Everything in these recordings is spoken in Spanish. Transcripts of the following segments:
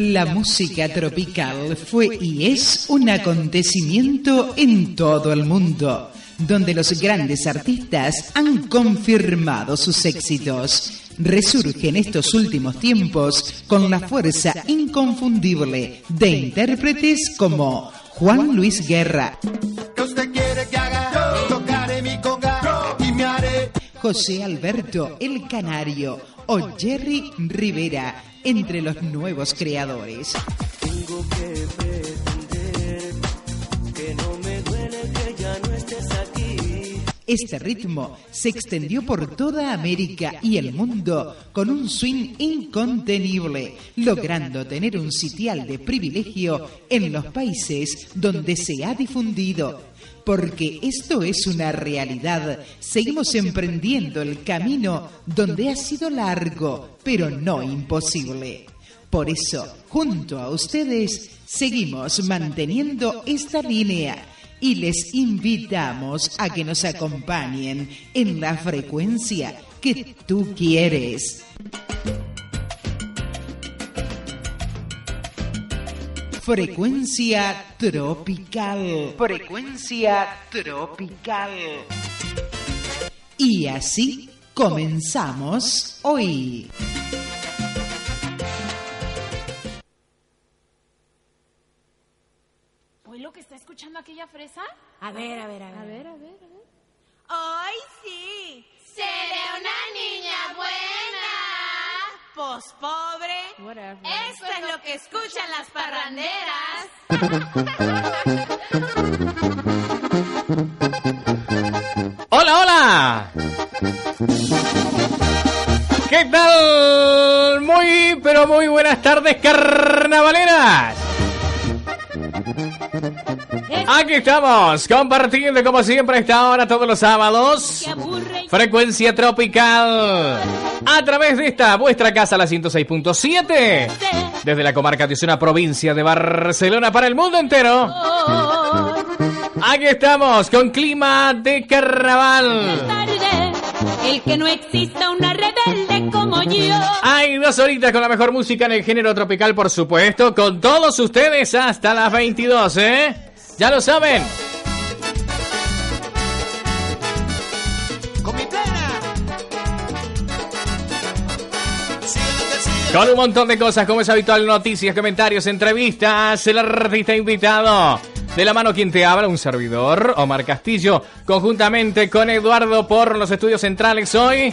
La música tropical fue y es un acontecimiento en todo el mundo, donde los grandes artistas han confirmado sus éxitos. Resurge en estos últimos tiempos con la fuerza inconfundible de intérpretes como Juan Luis Guerra. José Alberto El Canario o Jerry Rivera entre los nuevos creadores. Tengo que pretender que no me duele que ya no estés aquí. Este ritmo se extendió por toda América y el mundo con un swing incontenible, logrando tener un sitial de privilegio en los países donde se ha difundido porque esto es una realidad. Seguimos emprendiendo el camino donde ha sido largo, pero no imposible. Por eso, junto a ustedes, seguimos manteniendo esta línea y les invitamos a que nos acompañen en la frecuencia que tú quieres. Frecuencia tropical. Frecuencia tropical. Y así comenzamos hoy. ¿Fue lo que está escuchando aquella fresa? A ver, a ver, a ver. A ver, a ver, a ver. ¡Ay, sí! ¡Seré una niña buena! Pues pobre. Esto es lo que escuchan las parranderas. ¡Hola, hola! ¿Qué tal? Muy, pero muy buenas tardes, carnavaleras. Aquí estamos, compartiendo como siempre a esta hora todos los sábados. Frecuencia tropical. A través de esta vuestra casa, la 106.7. Desde la comarca de una provincia de Barcelona para el mundo entero. Aquí estamos con clima de carnaval. El que no exista una rebelde como yo. Hay dos horitas con la mejor música en el género tropical, por supuesto. Con todos ustedes hasta las 22, ¿eh? Ya lo saben. Con un montón de cosas, como es habitual, noticias, comentarios, entrevistas, el artista invitado. De la mano quien te habla, un servidor, Omar Castillo, conjuntamente con Eduardo por los estudios centrales hoy.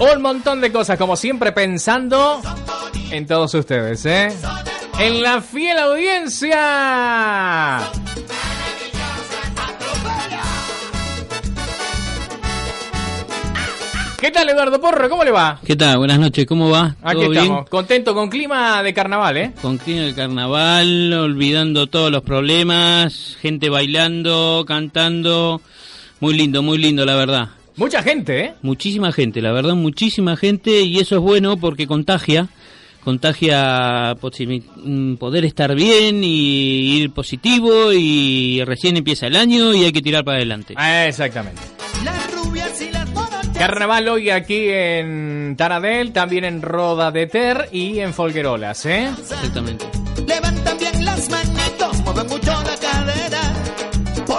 Un montón de cosas, como siempre, pensando en todos ustedes, ¿eh? En la fiel audiencia. ¿Qué tal, Eduardo Porro? ¿Cómo le va? ¿Qué tal? Buenas noches, ¿cómo va? Aquí estamos, contento con clima de carnaval, ¿eh? Con clima de carnaval, olvidando todos los problemas, gente bailando, cantando. Muy lindo, muy lindo, la verdad. Mucha gente, ¿eh? Muchísima gente, la verdad, muchísima gente y eso es bueno porque contagia, contagia mm, poder estar bien y ir positivo y recién empieza el año y hay que tirar para adelante. Exactamente. Carnaval hoy aquí en Taradell, también en Roda de Ter y en Folguerolas, ¿eh? Exactamente. Levantan bien las manitos, mueven mucho la cadera.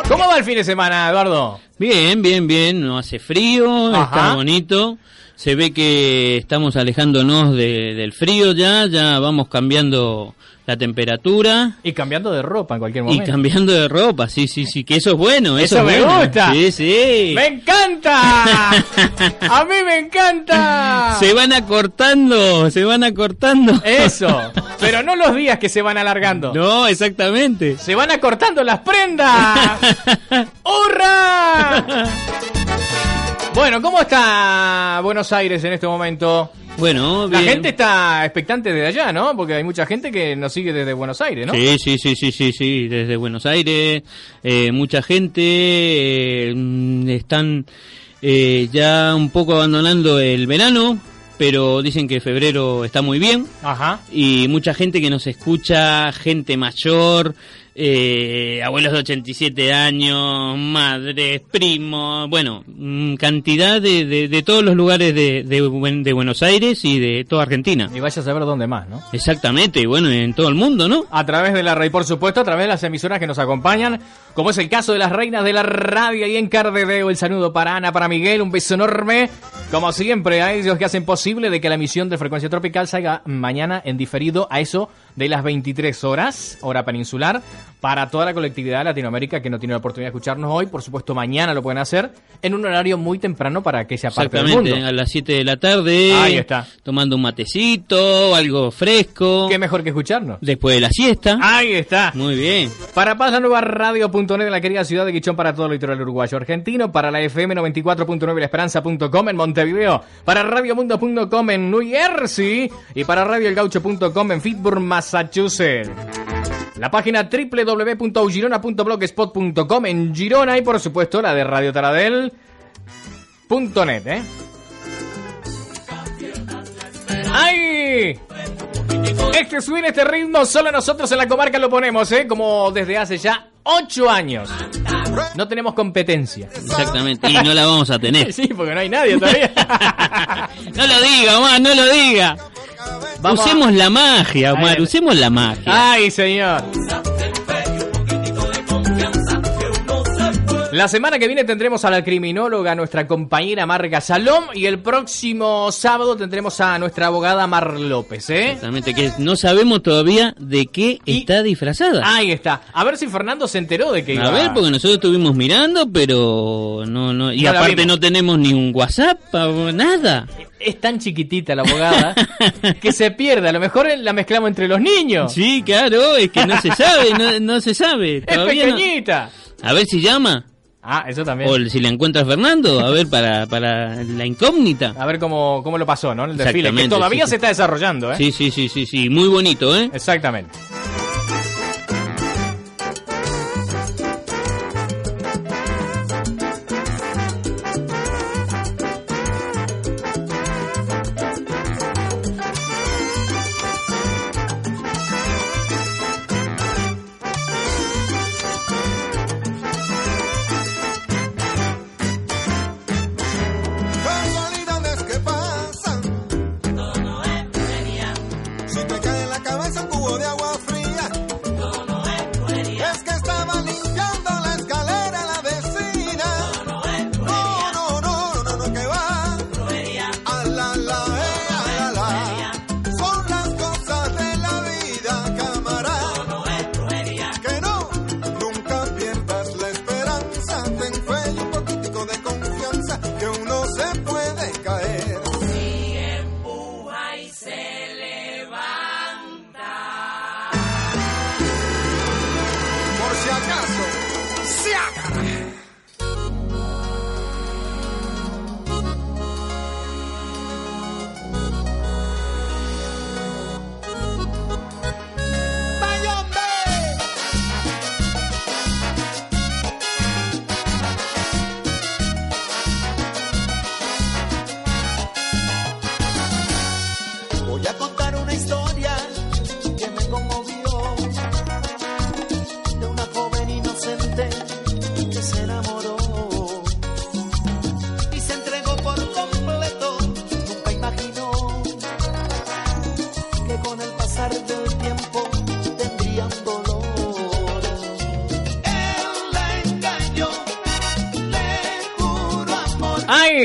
¿Cómo va el fin de semana, Eduardo? Bien, bien, bien. No hace frío, está bonito. Se ve que estamos alejándonos del frío ya, ya vamos cambiando la temperatura. Y cambiando de ropa en cualquier momento. Y cambiando de ropa, sí, sí, sí, que eso es bueno. Eso, me gusta. Sí, sí. ¡Me encanta! ¡A mí me encanta! Se van acortando, se van acortando. Eso, pero no los días que se van alargando. No, exactamente. Se van acortando las prendas. ¡Hurra! Bueno, ¿cómo está Buenos Aires en este momento? Bueno, La bien. gente está expectante desde allá, ¿no? Porque hay mucha gente que nos sigue desde Buenos Aires, ¿no? Sí, sí, sí, sí, sí, sí, desde Buenos Aires, eh, mucha gente eh, están eh, ya un poco abandonando el verano, pero dicen que febrero está muy bien Ajá. y mucha gente que nos escucha, gente mayor, eh, abuelos de 87 años, madres, primos, bueno, mm, cantidad de, de, de todos los lugares de, de, Buen- de Buenos Aires y de toda Argentina. Y vaya a saber dónde más, ¿no? Exactamente, y bueno, en todo el mundo, ¿no? A través de la red, por supuesto, a través de las emisoras que nos acompañan, como es el caso de las reinas de la radio y en Cardedeo. El saludo para Ana, para Miguel, un beso enorme. Como siempre, a ellos que hacen posible de que la emisión de Frecuencia Tropical salga mañana en diferido a eso de las 23 horas, hora peninsular, para toda la colectividad de Latinoamérica que no tiene la oportunidad de escucharnos hoy. Por supuesto, mañana lo pueden hacer en un horario muy temprano para que sea parte del mundo. a las 7 de la tarde. Ahí está. Tomando un matecito, algo fresco. ¿Qué mejor que escucharnos? Después de la siesta. Ahí está. Muy bien. Para Paz, la nueva radio.net en la querida ciudad de Quichón para todo el litoral uruguayo argentino. Para la FM 94.9 la esperanza.com en Montevideo. Para radiomundo.com en New Jersey. Y para radioelgaucho.com en Fitburg, Massachusetts. La página www.girona.blogspot.com en Girona y por supuesto la de Radio Taradel.net, ¿eh? ¡Ay! Este swing, este ritmo, solo nosotros en la comarca lo ponemos, ¿eh? Como desde hace ya ocho años. No tenemos competencia. Exactamente. Y no la vamos a tener. Sí, porque no hay nadie todavía. no lo diga, Omar, no lo diga. Vamos usemos la magia, Omar, usemos la magia. Ay, señor. La semana que viene tendremos a la criminóloga, nuestra compañera Marga Salom, y el próximo sábado tendremos a nuestra abogada Mar López, ¿eh? Exactamente, que no sabemos todavía de qué Y- está disfrazada. Ahí está. A ver si Fernando se enteró de que iba... A ver, porque nosotros estuvimos mirando, pero no, no, y No aparte no tenemos ni un WhatsApp, o nada. Es tan chiquitita la abogada que se pierde. A lo mejor la mezclamos entre los niños. Sí, claro, es que no se sabe, no, no se sabe. es no. pequeñita. A ver si llama, Ah, eso también. o si la encuentra Fernando, a ver para, para la incógnita. A ver cómo, cómo lo pasó, ¿no? El desfile. Que todavía sí, se sí. está desarrollando, ¿eh? Sí, sí, sí, sí, sí, muy bonito, ¿eh? Exactamente.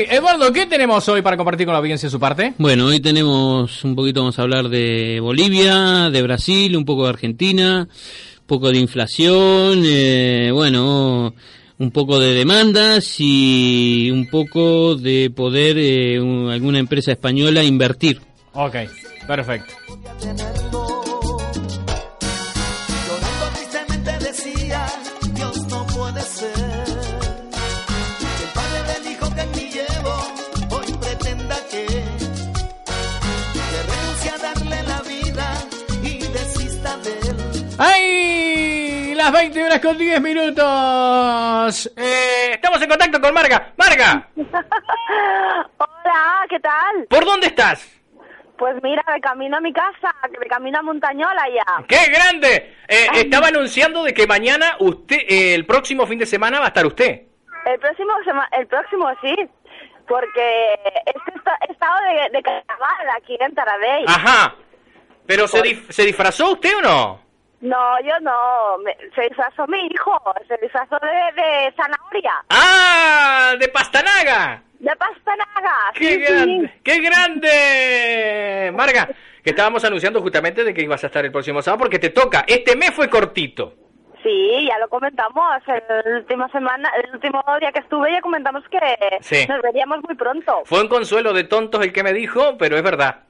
Eduardo, ¿qué tenemos hoy para compartir con la audiencia su parte? Bueno, hoy tenemos un poquito, vamos a hablar de Bolivia, de Brasil, un poco de Argentina, un poco de inflación, eh, bueno, un poco de demandas y un poco de poder eh, un- alguna empresa española invertir. Ok, perfecto. Horas con 10 minutos. Eh, estamos en contacto con Marga. Marga, Hola, ¿qué tal? ¿por dónde estás? Pues mira, de camino a mi casa, de camino a Montañola ya. ¡Qué grande! Eh, estaba anunciando de que mañana usted, eh, el próximo fin de semana va a estar usted. El próximo, sema- el próximo sí, porque este he estado de, de carnaval aquí en Taradell. Ajá. ¿Pero se, dif- se disfrazó usted o no? No, yo no, me- se disfrazó mi hijo, se disfrazó de, de zanahoria, ¡Ah! ¡De Pastanaga! de pastanaga. ¡Qué sí, grande! sí. ¡Qué grande! Marga, que estábamos anunciando justamente de que ibas a estar el próximo sábado porque te toca. Este mes fue cortito. Sí, ya lo comentamos. El último semana, el último día que estuve ya comentamos que Sí. nos veríamos muy pronto. Fue un consuelo de tontos el que me dijo, pero es verdad.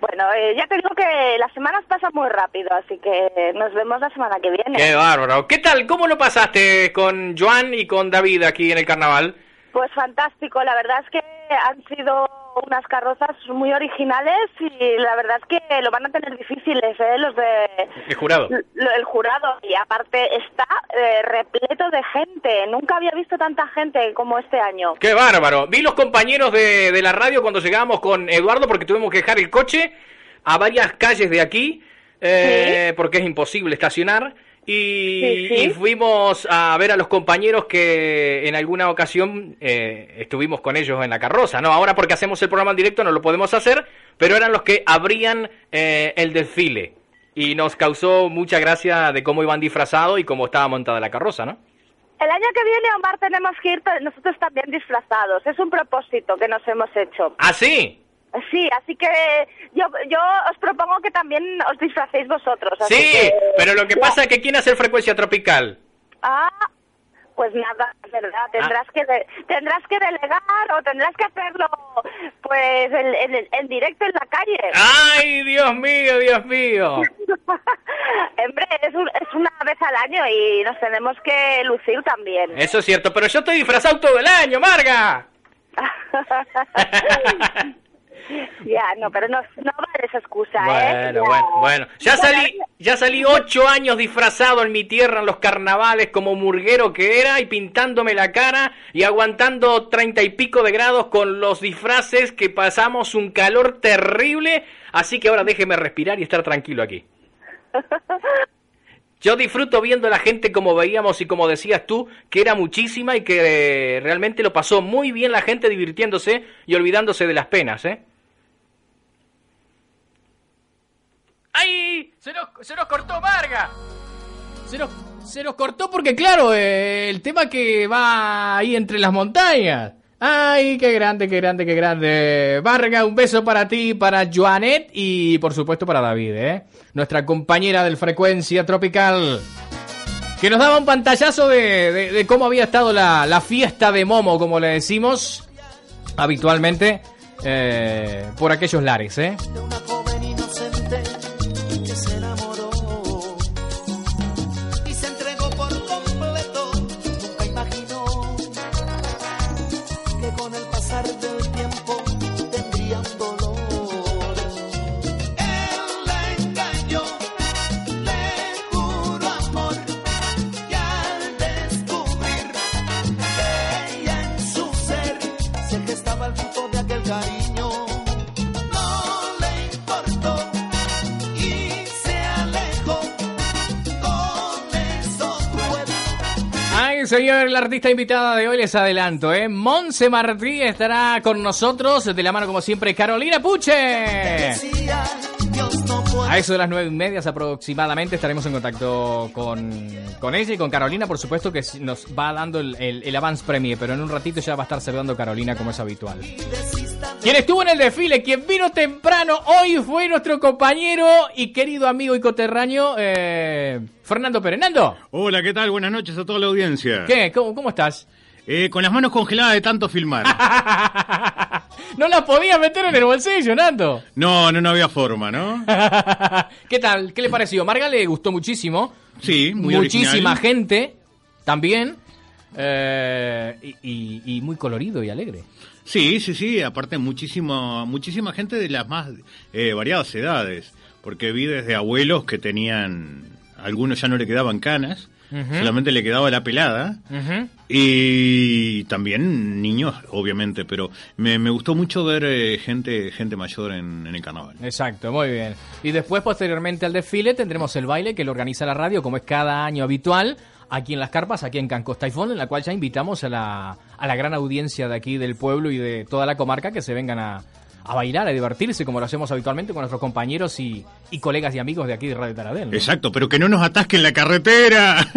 Bueno, eh, ya te digo que las semanas pasan muy rápido, así que nos vemos la semana que viene. ¡Qué bárbaro! ¿Qué tal? ¿Cómo lo pasaste con Joan y con David aquí en el carnaval? Pues fantástico, la verdad es que han sido unas carrozas muy originales y la verdad es que lo van a tener difíciles, ¿eh? Los de... El jurado. lo- el jurado y aparte está eh, repleto de gente. Nunca había visto tanta gente como este año. ¡Qué bárbaro! Vi los compañeros de, de la radio cuando llegábamos con Eduardo porque tuvimos que dejar el coche a varias calles de aquí eh, porque es imposible estacionar. Y, Sí, sí. y fuimos a ver a los compañeros que en alguna ocasión eh, estuvimos con ellos en la carroza, ¿no? Ahora porque hacemos el programa en directo no lo podemos hacer, pero eran los que abrían eh, el desfile. Y nos causó mucha gracia de cómo iban disfrazados y cómo estaba montada la carroza, ¿no? El año que viene, Omar, tenemos que ir nosotros también disfrazados. Es un propósito que nos hemos hecho. ¿Ah, sí? Sí, así que yo, yo os propongo que también os disfracéis vosotros. así Sí, que- pero lo que pasa es que ¿quién hace frecuencia tropical? Ah, pues nada, es verdad. Tendrás Ah. que de- tendrás que delegar o tendrás que hacerlo, pues, en, en- en directo en la calle. ¡Ay, Dios mío, Dios mío! Hombre, es, un- es una vez al año y nos tenemos que lucir también. Eso es cierto, pero yo estoy disfrazado todo el año, Marga. ya, no, pero no, no vale esa excusa, ¿eh? Bueno, Ya. bueno, bueno. Ya salí, ya salí ocho años disfrazado en mi tierra en los carnavales como murguero que era y pintándome la cara y aguantando treinta y pico de grados con los disfraces que pasamos un calor terrible. Así que ahora déjeme respirar y estar tranquilo aquí. Yo disfruto viendo a la gente como veíamos y como decías tú, que era muchísima y que eh, realmente lo pasó muy bien la gente divirtiéndose y olvidándose de las penas, ¿eh? ¡Ay! Se nos, se cortó Marga. Se nos, se cortó porque, claro, eh, el tema que va ahí entre las montañas. ¡Ay, qué grande, qué grande, qué grande! Varga, un beso para ti, para Joanet y, por supuesto, para David, ¿eh? Nuestra compañera del Frecuencia Tropical. Que nos daba un pantallazo de cómo había estado la, la fiesta de Momo, como le decimos habitualmente, eh, por aquellos lares, ¿eh? Señor, la artista invitada de hoy les adelanto, ¿eh? Monse Martí estará con nosotros, de la mano como siempre, Carolina Puche. A eso de las nueve y media aproximadamente estaremos en contacto con, con ella y con Carolina, por supuesto, que nos va dando el, el, el avance premier, pero en un ratito ya va a estar saludando Carolina como es habitual. Quien estuvo en el desfile, quien vino temprano hoy fue nuestro compañero y querido amigo y coterráneo, eh, Fernando Perenando. Hola, ¿qué tal? Buenas noches a toda la audiencia. ¿Qué? ¿Cómo, cómo estás? Eh, con las manos congeladas de tanto filmar. no la podía meter en el bolsillo, Nando. No, no, no había forma, ¿no? ¿Qué tal? ¿Qué le pareció? Marga le gustó muchísimo. Sí, muy Muchísima original. gente también. eh, y, y- y muy colorido y alegre. Sí, sí, sí. Aparte, muchísimo, muchísima gente de las más eh, variadas edades. Porque vi desde abuelos que tenían algunos ya no le quedaban canas, Solamente le quedaba la pelada. Y también niños, obviamente, pero me, me gustó mucho ver eh, gente gente mayor en, en el carnaval. Exacto, muy bien. Y después, posteriormente al desfile, tendremos el baile que lo organiza la radio, como es cada año habitual, aquí en Las Carpas, aquí en Cancos Taifón, en la cual ya invitamos a la, a la gran audiencia de aquí del pueblo y de toda la comarca que se vengan a, a bailar, a divertirse, como lo hacemos habitualmente con nuestros compañeros y, y colegas y amigos de aquí de Radio Taradell. ¿no? Exacto, pero que no nos atasquen la carretera.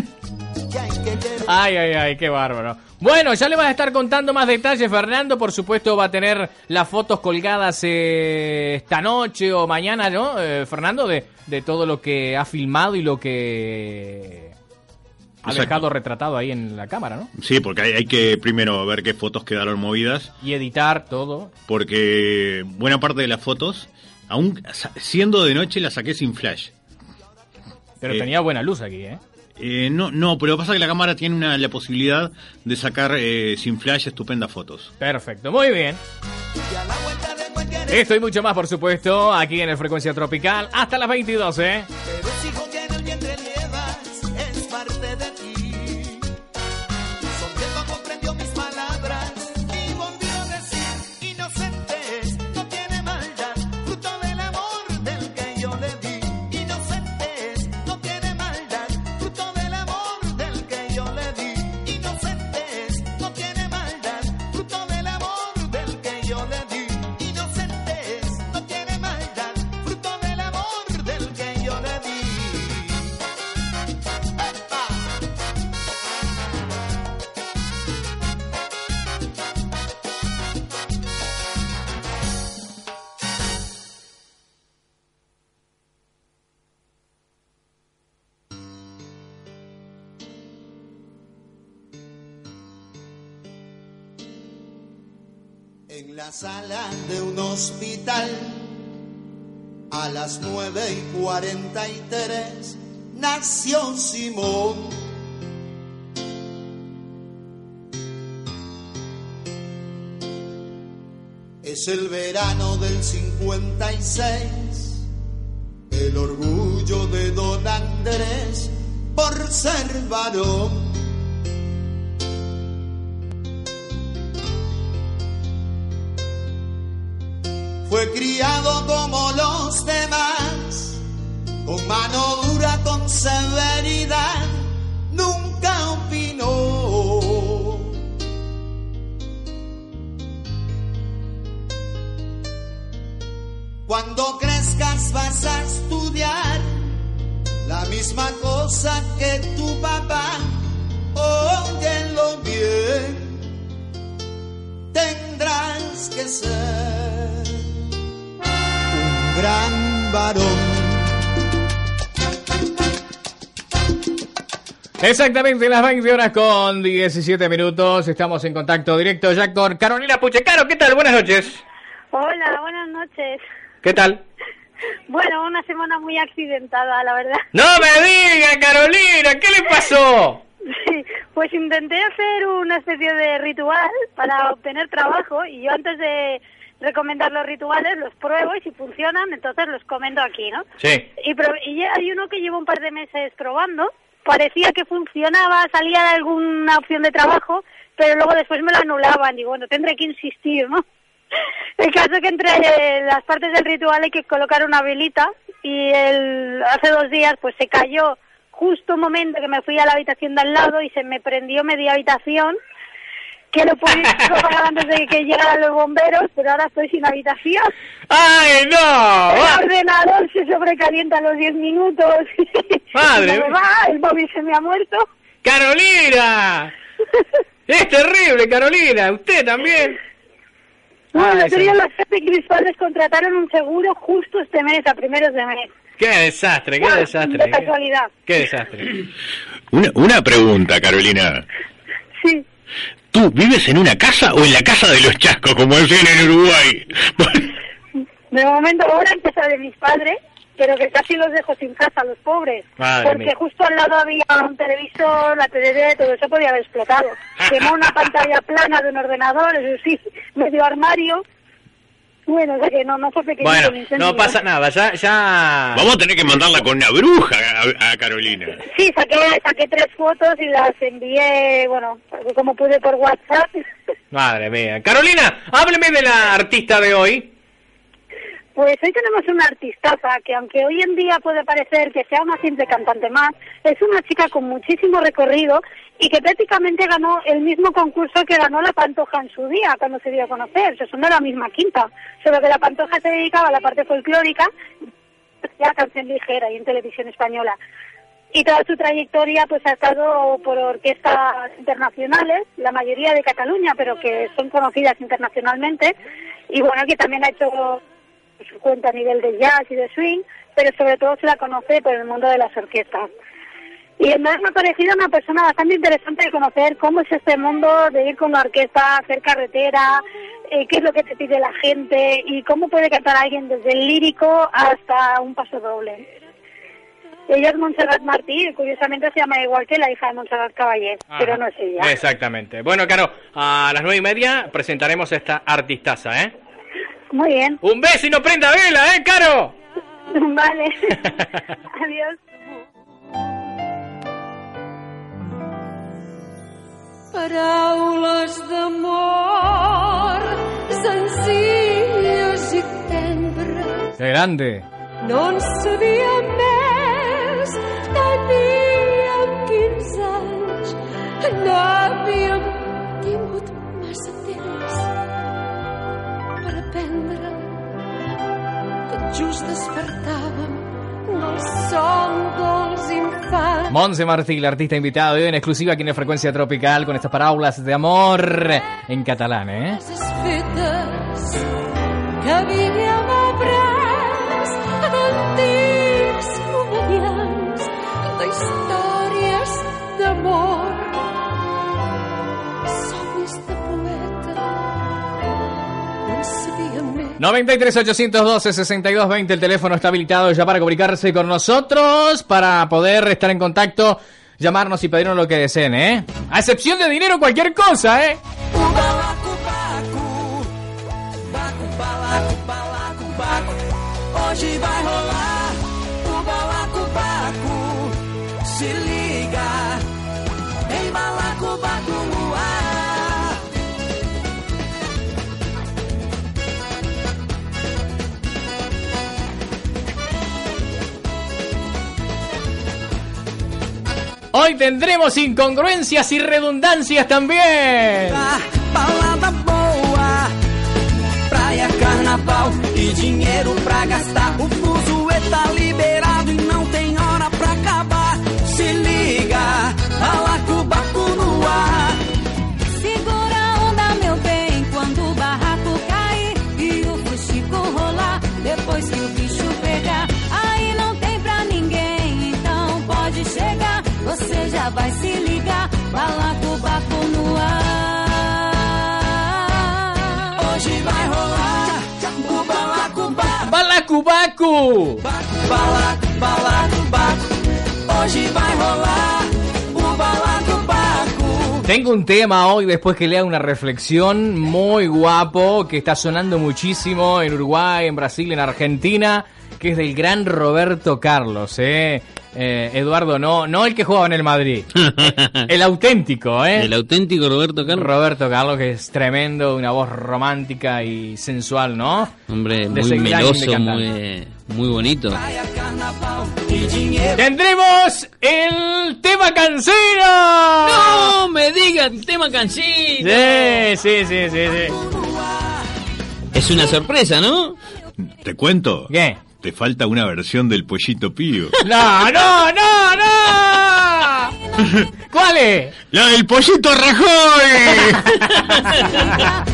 Ay, ay, ay, qué bárbaro. Bueno, ya le vas a estar contando más detalles, Fernando. Por supuesto, va a tener las fotos colgadas eh, esta noche o mañana, ¿no? Eh, Fernando, de, de todo lo que ha filmado y lo que ha dejado retratado ahí en la cámara, ¿no? Sí, porque hay, hay que primero ver qué fotos quedaron movidas, Y editar todo. porque buena parte de las fotos, aún siendo de noche, las saqué sin flash. Pero Eh, tenía buena luz aquí, ¿eh? Eh, no, no, pero pasa que la cámara tiene una, la posibilidad de sacar eh, sin flash estupendas fotos. Perfecto, muy bien. Esto y mucho más, por supuesto, aquí en el Frecuencia Tropical, hasta las 22, ¿eh? Pero En la sala de un hospital, a las nueve y cuarenta y tres, nació Simón. Es el verano del 56, el orgullo de don Andrés por ser varón. Fue criado como los demás, con mano dura, con severidad, nunca opinó. Cuando crezcas vas a estudiar la misma cosa que tu papá, óyelo bien, tendrás que ser varón. Exactamente, las 20 horas con 17 minutos. Estamos en contacto directo ya con Carolina Puchecaro. ¿Qué tal? Buenas noches. Hola, buenas noches. ¿Qué tal? Bueno, una semana muy accidentada, la verdad. ¡No me diga, Carolina! ¿Qué le pasó? Sí, pues intenté hacer una especie de ritual para obtener trabajo y yo antes de recomendar los rituales los pruebo y si funcionan, entonces los comento aquí, ¿no? Sí. Y, pro- y hay uno que llevo un par de meses probando, parecía que funcionaba, salía de alguna opción de trabajo, pero luego después me lo anulaban y bueno, tendré que insistir, ¿no? El caso es que entre las partes del ritual hay que colocar una velita y el, hace dos días pues se cayó justo un momento que me fui a la habitación de al lado y se me prendió media habitación que lo pude antes de que llegaran los bomberos, pero ahora estoy sin habitación. ¡Ay, no! El ordenador se sobrecalienta a los 10 minutos. Madre no me va, el móvil se me ha muerto. ¡Carolina! Es terrible, Carolina. ¿Usted también? Bueno, Ay, serían sí. las contrataron un seguro justo este mes, a primeros de mes. ¡Qué desastre, qué De desastre! qué- casualidad. ¡Qué desastre! Una, una pregunta, Carolina. Sí. ¿Tú vives en una casa o en la casa de los chascos, como decían en Uruguay? De momento ahora empieza de mis padres, pero que casi los dejo sin casa, los pobres. Madre porque mía. justo al lado había un televisor, la TDD, todo eso podía haber explotado. Quemó una pantalla plana de un ordenador, eso sí, medio armario. Bueno, o sea que no, no fue Bueno, no pasa nada, ya, ya... Vamos a tener que mandarla con una bruja a, a Carolina. Sí, saqué, saqué tres fotos y las envié, bueno, como pude por WhatsApp. Madre mía. Carolina, hábleme de la artista de hoy. Pues hoy tenemos una artistaza que aunque hoy en día puede parecer que sea una simple cantante más, es una chica con muchísimo recorrido y que prácticamente ganó el mismo concurso que ganó la Pantoja en su día, cuando se dio a conocer. Se son de la misma quinta, solo que la Pantoja se dedicaba a la parte folclórica y a canción ligera y en televisión española. Y toda su trayectoria pues ha estado por orquestas internacionales, la mayoría de Cataluña, pero que son conocidas internacionalmente. Y bueno, que también ha hecho su cuenta a nivel de jazz y de swing, pero sobre todo se la conoce por el mundo de las orquestas. Y además me ha parecido una persona bastante interesante de conocer cómo es este mundo de ir con una orquesta, hacer carretera, eh, qué es lo que te pide la gente y cómo puede cantar alguien desde el lírico hasta un paso doble. Ella es Montserrat Martí, curiosamente se llama igual que la hija de Montserrat Caballé, pero no es ella. Exactamente. Bueno, Caro, a las nueve y media presentaremos esta artistaza, ¿eh? Muy bien. Un beso y no prenda vela, ¿eh, Caro? Vale. Adiós. Paraules d'amor senzilles i tendres Qué grande. no en sabíem més teníem 15 anys no just despertàvem del son dels infants Monse Martí, la artista invitada hoy en exclusiva aquí en Frecuencia Tropical con estas parábolas de amor en catalán, ¿eh? fetes que havíem 93 812 6220 el teléfono está habilitado ya para comunicarse con nosotros, para poder estar en contacto, llamarnos y pedirnos lo que deseen, ¿eh? A excepción de dinero, cualquier cosa, ¿eh? Hoje vai rolar Hoy tendremos incongruencias y redundancias también. Balada boa, praia, carnaval e dinheiro pra gastar. O fuzuê tá ¡Balacubacu! Balaco, balacobaco. Hoje vai rolar o balacobaco. Tengo un tema hoy después que lea una reflexión muy guapo que está sonando muchísimo en Uruguay, en Brasil, en Argentina, que es del gran Roberto Carlos, ¿eh? Eh, Eduardo, no, no el que jugaba en el Madrid, el auténtico, ¿eh? El auténtico Roberto Carlos. Roberto Carlos, que es tremendo, una voz romántica y sensual, ¿no? Hombre, muy meloso, muy, muy bonito. ¡Tendremos el tema cancino! ¡No me digan tema cansino! Sí, sí, sí, sí, sí. Es una sorpresa, ¿no? ¿Te cuento? ¿Qué? Te falta una versión del pollito pío. ¡No, no, no, no! ¿Cuál es? ¡La del pollito Rajoy!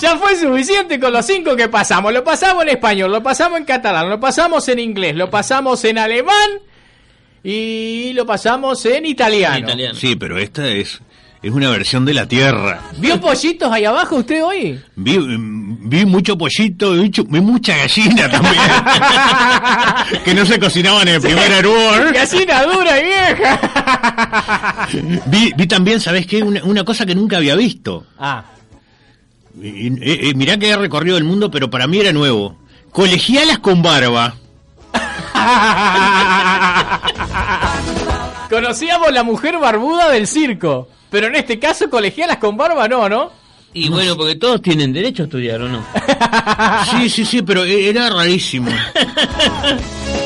Ya fue suficiente con los cinco que pasamos. Lo pasamos en español, lo pasamos en catalán, lo pasamos en inglés, lo pasamos en alemán y lo pasamos en italiano. Italiano. Sí, pero esta es, es una versión de la tierra. ¿Vio pollitos ahí abajo usted hoy? Vi, mm, vi mucho pollito, vi, vi mucha gallina también. que no se cocinaban en el primer hervor. Gallina dura y vieja. Vi, vi también, ¿sabes qué? Una, una cosa que nunca había visto. Ah, Y- y- eh, mirá que he recorrido el mundo, pero para mí era nuevo. Colegialas con barba. Conocíamos la mujer barbuda del circo, pero en este caso colegialas con barba no, ¿no? Y bueno, porque todos tienen derecho a estudiar, ¿o no? Sí, sí, sí, pero e- era rarísimo.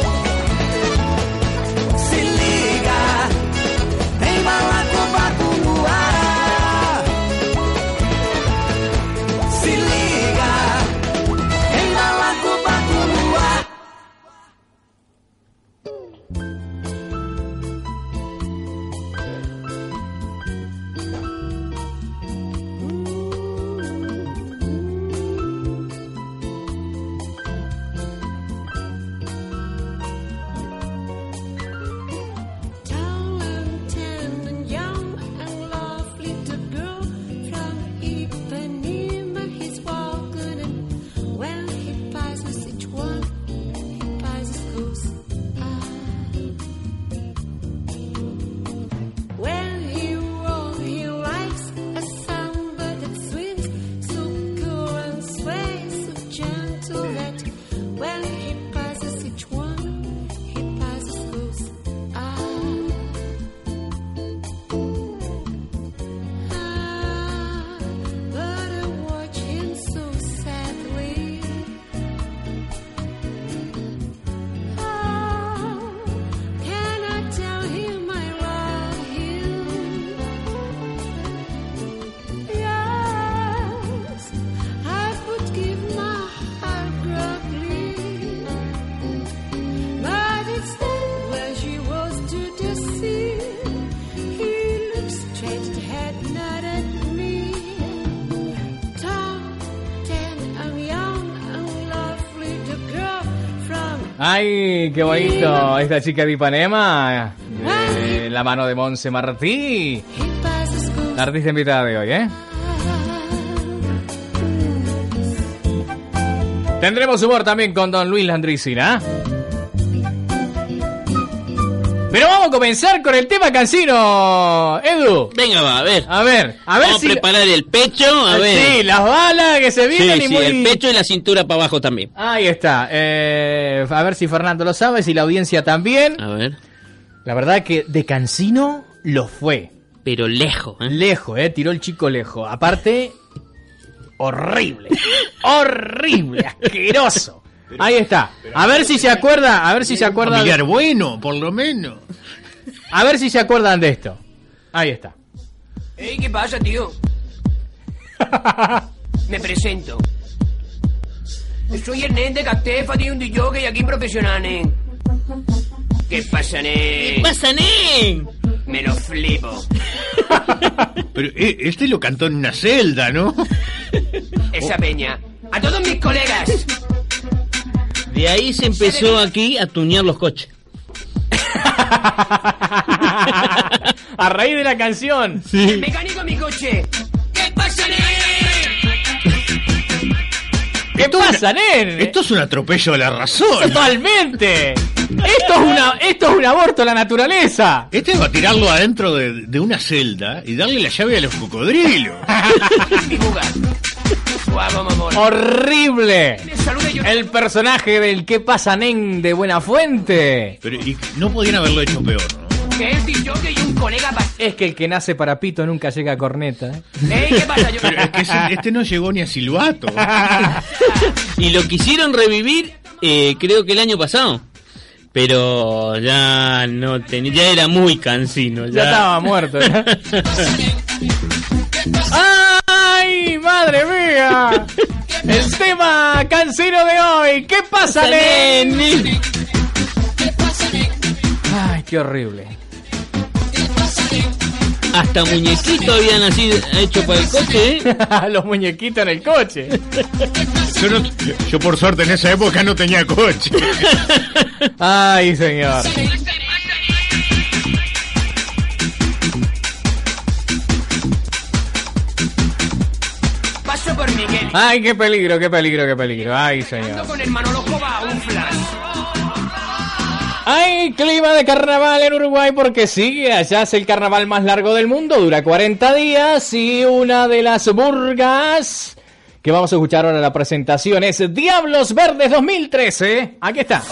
Ay, qué bonito. Esta chica de Ipanema, de la mano de Monse Martí. La artista invitada de hoy, ¿eh? Tendremos humor también con Don Luis Landricina. Pero comenzar con el tema cansino, Edu. Venga, va, a ver. A ver, a ver Vamos si... a preparar el pecho, a ver. Sí, las balas que se Sí, vienen y sí, muy... el pecho y la cintura para abajo también. Ahí está. Eh, a ver si Fernando lo sabe, si la audiencia también. A ver. La verdad que de Cancino lo fue. Pero lejos, ¿eh? Lejos, eh, tiró el chico lejos. Aparte, horrible. horrible, asqueroso. Ahí está. A ver si se acuerda, a ver si se acuerdan. Familiar bueno, por lo menos. A ver si se acuerdan de esto. Ahí está. Ey, ¿qué pasa, tío? Me presento. Soy Ernest de Castefa, tío, un DJ aquí profesional, nen. ¿Qué pasa, nen? ¿Qué pasa, nen? Me lo flipo. Pero eh, este lo cantó en una celda, ¿no? Esa peña. A todos mis colegas. De ahí se empezó aquí a tuñar los coches. A raíz de la canción. El mecánico mi coche. ¿Qué pasa, nen? ¿Qué pasa, nen? Esto es un atropello de la razón. Totalmente. Esto es una, esto es un aborto a la naturaleza. Este va a tirarlo adentro de, de una celda y darle la llave a los cocodrilos. Horrible. El personaje del ¿Qué pasa, nen? de Buenafuente. Pero y no podían haberlo hecho peor, ¿no? Que es y un colega. Es que el que nace para pito nunca llega a corneta. ¿eh? Ey, ¿qué pasa? Yo... Pero es que ese- este no llegó ni a silbato. Y lo quisieron revivir, eh, creo que el año pasado. Pero ya no tenía, ya era muy cansino. Ya estaba muerto. ¿no? ¡Ay, madre mía! El tema cansino de hoy. ¿Qué pasa, nen? Ay, qué horrible. Hasta muñequito había nacido hecho para el coche, ¿eh? Los muñequitos en el coche. Yo, no- yo por suerte en esa época no tenía coche. Ay, señor. Ay, qué peligro, qué peligro, qué peligro. Ay, señor. Ando con el Manolo Jova, un flash. Hay clima de carnaval en Uruguay porque sigue, allá es el carnaval más largo del mundo, dura 40 días y una de las burgas que vamos a escuchar ahora la presentación es Diablos Verdes 2013. Aquí está.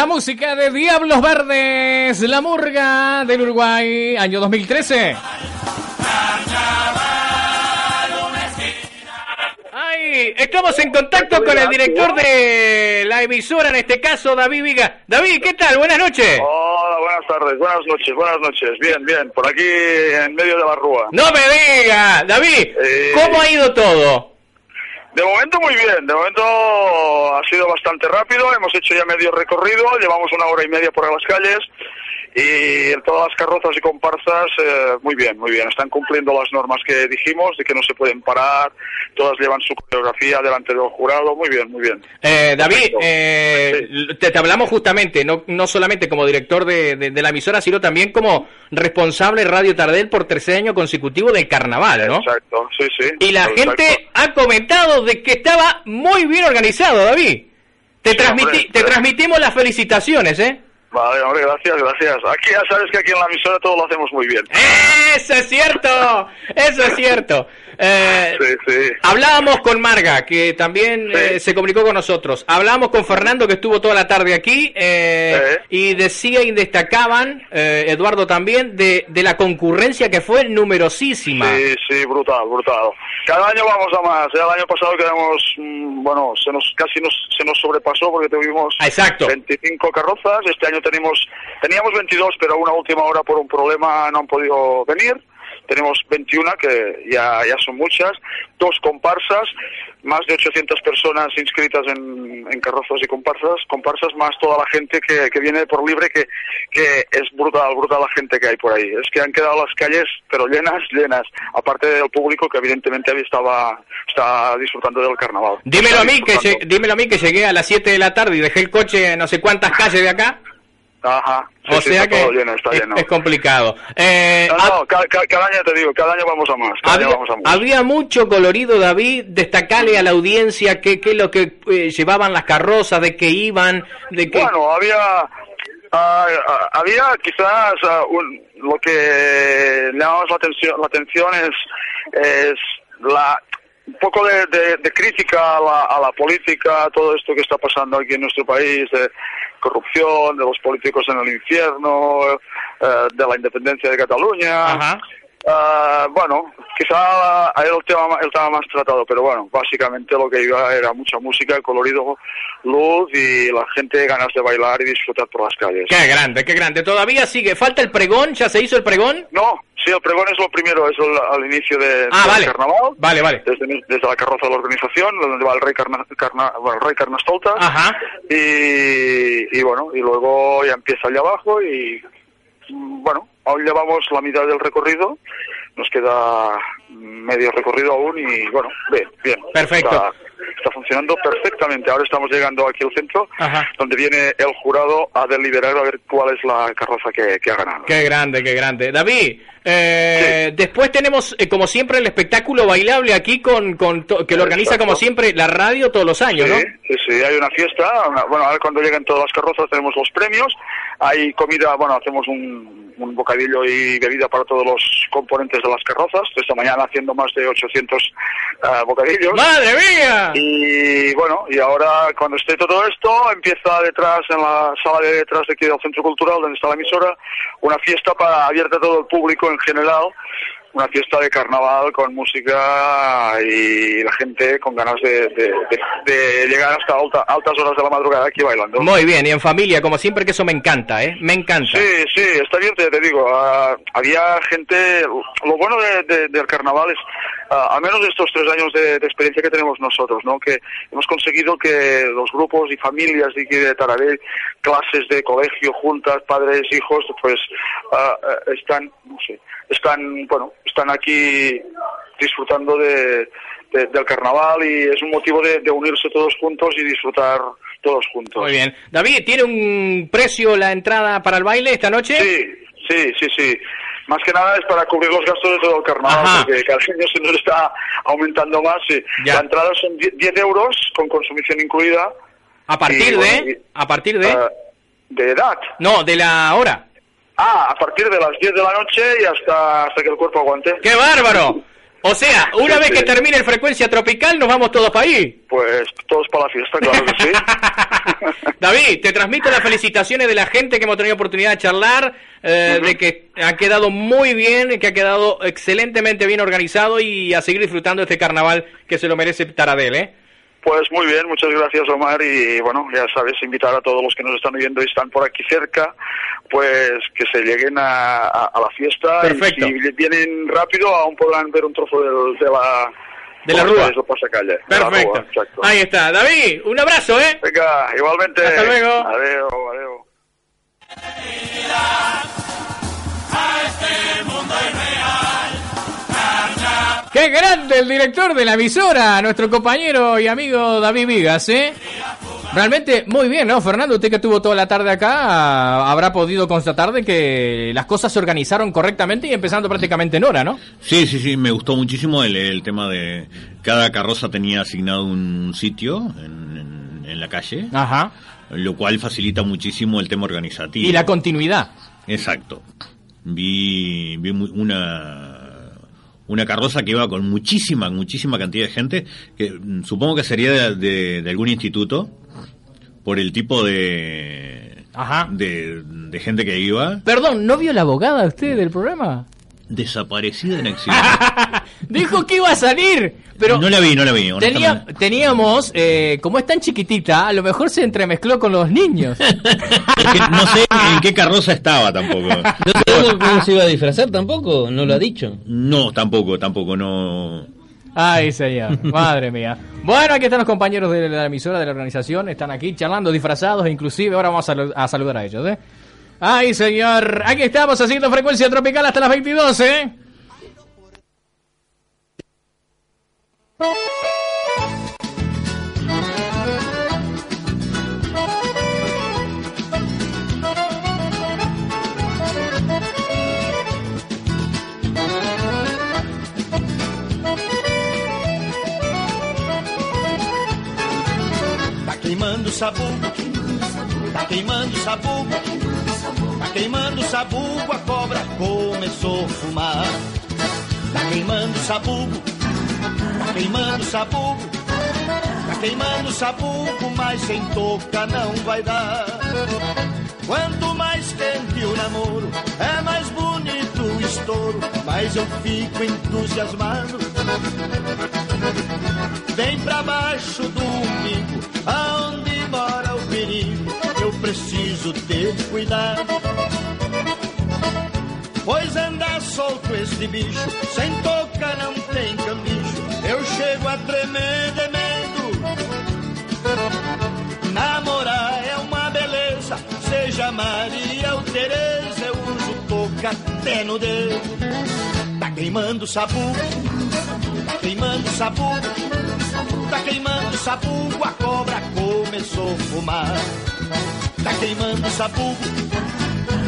La música de Diablos Verdes, la murga del Uruguay, año 2013. Ay, estamos en contacto con el director de la emisora, en este caso David Viga. David, ¿qué tal? Buenas noches. Hola, buenas tardes, buenas noches, buenas noches. Bien, bien, por aquí en medio de la rúa. No me diga, David, Eh, ¿cómo ha ido todo? De momento muy bien, de momento ha sido bastante rápido, hemos hecho ya medio recorrido, llevamos una hora y media por las calles y en todas las carrozas y comparsas eh, muy bien, muy bien. Están cumpliendo las normas que dijimos de que no se pueden parar, todas llevan su coreografía delante del jurado, muy bien, muy bien. Eh, David, eh, te, te hablamos justamente, no, no solamente como director de, de- de la emisora, sino también como responsable Radio Tardel por tercer año consecutivo del carnaval, ¿no? Exacto, sí, sí. Y la Exacto. gente ha comentado de que estaba muy bien organizado, David. Te, Sí, transmiti- hombre, te transmitimos las felicitaciones, ¿eh? Vale, hombre, gracias, gracias. Aquí ya sabes que aquí en la emisora todo lo hacemos muy bien. Eso es cierto, eso es cierto. Eh, Sí, sí. Hablábamos con Marga, que también eh, se comunicó con nosotros. Hablábamos con Fernando, que estuvo toda la tarde aquí, eh, y decía y destacaban, eh, Eduardo también, de, de la concurrencia que fue numerosísima. Sí, sí, brutal, brutal. Cada año vamos a más. El año pasado quedamos, mm, bueno, se nos casi nos, se nos sobrepasó porque tuvimos Exacto. 25 carrozas. Este año tenemos, teníamos 22, pero a una última hora por un problema no han podido venir. Tenemos 21, que ya, ya son muchas, dos comparsas, más de 800 personas inscritas en, en carrozas y comparsas, comparsas más toda la gente que, que viene por libre, que, que es brutal, brutal la gente que hay por ahí. Es que han quedado las calles, pero llenas, llenas, aparte del público que evidentemente había estaba, está disfrutando del carnaval. Dímelo a mí que disfrutando. lle- dímelo a mí que llegué a las 7 de la tarde y dejé el coche en no sé cuántas calles de acá. Ajá. Sí, o sí, sea que lleno, es, lleno. es complicado. Eh, No, no, ca- ca- cada, año te digo, cada año vamos a más, había, año vamos a más. había mucho colorido, David. Destacale a la audiencia qué es lo que eh, llevaban las carrozas, de qué iban, de qué. Bueno, había ah, ah, había quizás ah, un- lo que le llamamos la atención, la atención es, es la un poco de, de- de crítica a la, a la política, a todo esto que está pasando aquí en nuestro país, de corrupción, de los políticos en el infierno, eh, de la independencia de Cataluña. Ah, bueno, quizá era el tema, el tema más tratado, pero bueno, básicamente lo que iba era mucha música, colorido, luz y la gente ganas de bailar y disfrutar por las calles. Qué grande, qué grande. Todavía sigue. ¿Falta el pregón? ¿Ya se hizo el pregón? No, sí, el pregón es lo primero, es el- al inicio de, Ah, del vale. carnaval. Vale, vale. Desde, desde la carroza de la organización, donde va el rey, Carna, Carna- el rey Carnestolta. Ajá. Y, y bueno, y luego ya empieza allá abajo y bueno, aún llevamos la mitad del recorrido, nos queda medio recorrido aún y bueno, bien, bien. Perfecto. Está, está funcionando perfectamente. Ahora estamos llegando aquí al centro, Ajá. donde viene el jurado a deliberar a ver cuál es la carroza que, que ha ganado. Qué grande, qué grande. David, eh, después tenemos, eh, como siempre, el espectáculo bailable aquí con, con to- que lo organiza, como siempre, la radio todos los años, ¿no? Sí, sí, hay una fiesta. una- bueno, ahora cuando lleguen todas las carrozas tenemos los premios. Hay comida, bueno, hacemos un, un bocadillo y bebida para todos los componentes de las carrozas. Esta mañana haciendo más de 800 ah, bocadillos. ¡Madre mía! Y bueno, y ahora cuando esté todo esto, empieza detrás, en la sala de detrás de aquí del Centro Cultural, donde está la emisora, una fiesta para abierta a todo el público en general. Una fiesta de carnaval con música y la gente con ganas de, de- de- de llegar hasta alta- altas horas de la madrugada aquí bailando. Muy bien, y en familia, como siempre, que eso me encanta, ¿eh? Me encanta. Sí, sí, está bien, te, te digo. ah, había gente. Lo bueno de- de- del carnaval es, ah, al menos de estos tres años de, experiencia que tenemos nosotros, ¿no? Que hemos conseguido que los grupos y familias de de Taradell, clases de colegio juntas, padres, hijos, pues ah, están, no sé, están, bueno, están aquí disfrutando de, de- del carnaval y es un motivo de, de unirse todos juntos y disfrutar todos juntos. Muy bien. David, ¿tiene un precio la entrada para el baile esta noche? Sí, sí, sí, sí. Más que nada es para cubrir los gastos de todo el carnaval, Ajá. porque cada año se nos está aumentando más. Sí. La entrada son 10 10 euros con consumición incluida. ¿A partir Y, bueno, de? y- ¿A partir de? ah, ¿De edad? No, de la hora. Ah, a partir de las 10 de la noche y hasta, hasta que el cuerpo aguante. ¡Qué bárbaro! O sea, una Sí, vez sí. que termine el frecuencia tropical, nos vamos todos para ahí. Pues todos para la fiesta, claro que sí. David, te transmito las felicitaciones de la gente que hemos tenido oportunidad de charlar, eh, de que ha quedado muy bien, que ha quedado excelentemente bien organizado y a seguir disfrutando de este carnaval que se lo merece Taradell, ¿eh? Pues muy bien, muchas gracias Omar y bueno, ya sabes, invitar a todos los que nos están oyendo y están por aquí cerca, pues que se lleguen a, a- a la fiesta. Perfecto. Y si vienen rápido aún podrán ver un trozo de la... De la de la Perfecto. rúa, exacto. Ahí está. David, un abrazo, ¿eh? Venga, igualmente. Hasta luego. Adiós, adiós. ¡Qué grande el director de la emisora! Nuestro compañero y amigo David Vigas, ¿eh? Realmente muy bien, ¿no? Fernando, usted que estuvo toda la tarde acá, habrá podido constatar de que las cosas se organizaron correctamente y empezando prácticamente en hora, ¿no? Sí, sí, sí, me gustó muchísimo el, el tema de cada carroza tenía asignado un sitio en, en- en la calle, Ajá. lo cual facilita muchísimo el tema organizativo. Y la continuidad. Exacto. Vi, vi una una carroza que iba con muchísima, muchísima cantidad de gente, que mm, supongo que sería de, de- de algún instituto, por el tipo de, Ajá. de, de gente que iba, Perdón, ¿no vio la abogada usted del programa? desaparecida en acción. Dijo que iba a salir, pero no la vi, no la vi. tenía, teníamos, eh, como es tan chiquitita, a lo mejor se entremezcló con los niños. Es que no sé en qué carroza estaba tampoco. ¿No sabemos cómo se iba a disfrazar tampoco? No lo ha dicho. No, tampoco, tampoco, no. Ay, señor, madre mía. Bueno, aquí están los compañeros de la emisora, de la organización, están aquí charlando, disfrazados, inclusive ahora vamos a, a saludar a ellos, ¿eh? Ay, señor, aquí estamos haciendo frecuencia tropical hasta las 22, ¿eh? Queimando o sabugo, tá queimando sabugo, tá queimando sabugo, a cobra começou a fumar. Tá queimando sabugo, tá queimando sabugo, tá queimando sabugo, mas sem toca não vai dar. Quanto mais quente o namoro, é mais bonito o estouro, mas eu fico entusiasmado. Vem pra baixo do umbigo, aonde mora o perigo, eu preciso ter cuidado. Pois anda solto este bicho, sem toca não tem cambicho, eu chego a tremer de medo. Namorar é uma beleza, seja Maria ou Tereza, eu uso touca até no dedo. Tá queimando o sabugo, tá queimando o sabugo, tá queimando o sabugo, a cobra começou a fumar. Tá queimando o sabugo,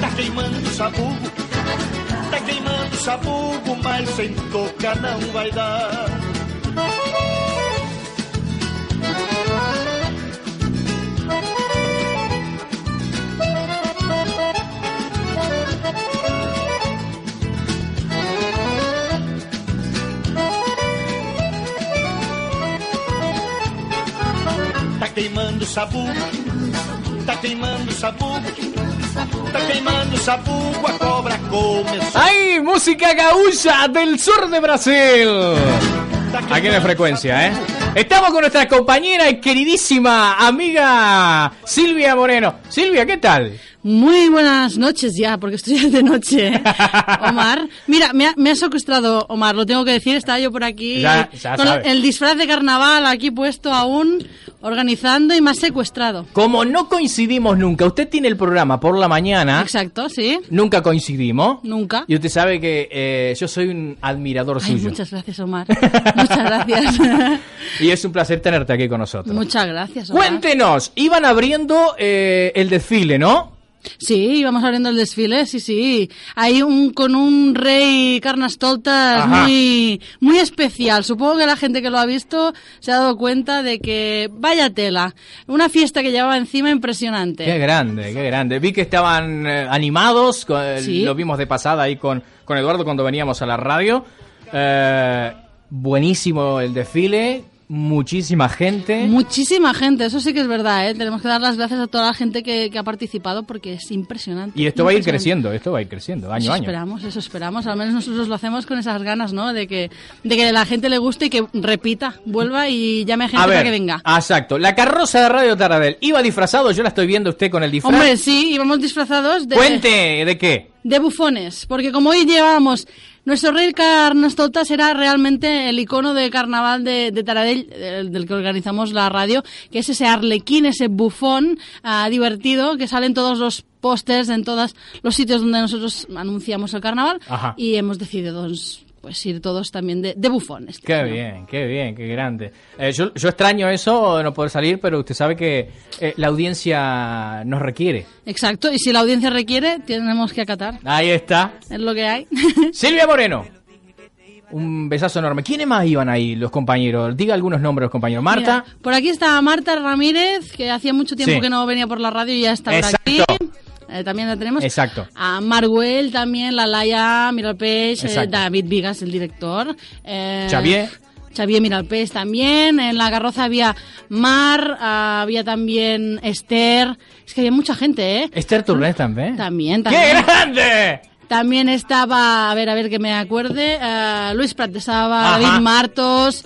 tá queimando o sabugo, tá queimando sabugo, mas sem toca não vai dar. Queimando o sabugo, tá queimando o sabugo, tá queimando o sabugo, a cobra começou. ¡Ay! Música gaúcha del sur de Brasil. Aquí en la frecuencia, ¿eh? Estamos con nuestra compañera y queridísima amiga Silvia Moreno. Silvia, ¿qué tal? Muy buenas noches ya, porque estoy de noche, ¿eh? Omar. Mira, me ha, me ha secuestrado, Omar, lo tengo que decir, estaba yo por aquí Ya- ya con el disfraz de carnaval aquí puesto aún, organizando y me ha secuestrado. Como no coincidimos nunca, usted tiene el programa por la mañana. Exacto, sí. Nunca coincidimos. Nunca. Y usted sabe que eh, yo soy un admirador Ay, suyo. muchas gracias, Omar. muchas gracias. Y es un placer tenerte aquí con nosotros. muchas gracias, Omar. Cuéntenos, iban abriendo eh, el desfile, ¿no? Sí, vamos abriendo el desfile, sí, sí. Hay un con un rey carnastoltas Ajá. muy muy especial. Supongo que la gente que lo ha visto se ha dado cuenta de que vaya tela, una fiesta que llevaba encima impresionante. Qué grande, qué grande. Vi que estaban eh, animados, con- Sí. lo vimos de pasada ahí con, con Eduardo cuando veníamos a la radio. Eh, buenísimo el desfile, muchísima gente. Muchísima gente, eso sí que es verdad, ¿eh? Tenemos que dar las gracias a toda la gente que, que ha participado porque es impresionante. Y esto va a ir creciendo, esto va a ir creciendo, año eso a año. esperamos, eso esperamos. Al menos nosotros lo hacemos con esas ganas, ¿no? De que, de que la gente le guste y que repita, vuelva y llame a gente A ver, para que venga. exacto. La carroza de Radio Taradell iba disfrazado, yo la estoy viendo usted con el disfraz. Hombre, sí, íbamos disfrazados de, Cuente, ¿de qué? De bufones, porque como hoy llevábamos, nuestro rey Carnestoltas era realmente el icono de carnaval de, de Taradell, del, del que organizamos la radio, que es ese arlequín, ese bufón ah, divertido que sale en todos los pósters, en todos los sitios donde nosotros anunciamos el carnaval, Ajá. y hemos decidido pues ir todos también de, de bufones. Qué bien, qué bien, qué grande. Eh, yo, yo extraño eso, no poder salir, pero usted sabe que eh, la audiencia nos requiere. Exacto, y si la audiencia requiere, tenemos que acatar. Ahí está. Es lo que hay. Silvia Moreno. Un besazo enorme. ¿Quiénes más iban ahí, los compañeros? Diga algunos nombres los compañeros. Marta. Mira, por aquí está Marta Ramírez, que hacía mucho tiempo Sí. que no venía por la radio y ya está por aquí. Eh, también la tenemos. Exacto. A Marguel también, la Laia Miralpeix, eh. David Vigas, el director. Eh, Xavier. Xavier Miralpeix también. En la carroza había Mar, ah, había también Esther. Es que había mucha gente, ¿eh? Esther Turnes también. También, ¡Qué también. grande! También estaba, a ver, a ver que me acuerde, Luis Prat estaba, Ajá. David Martos,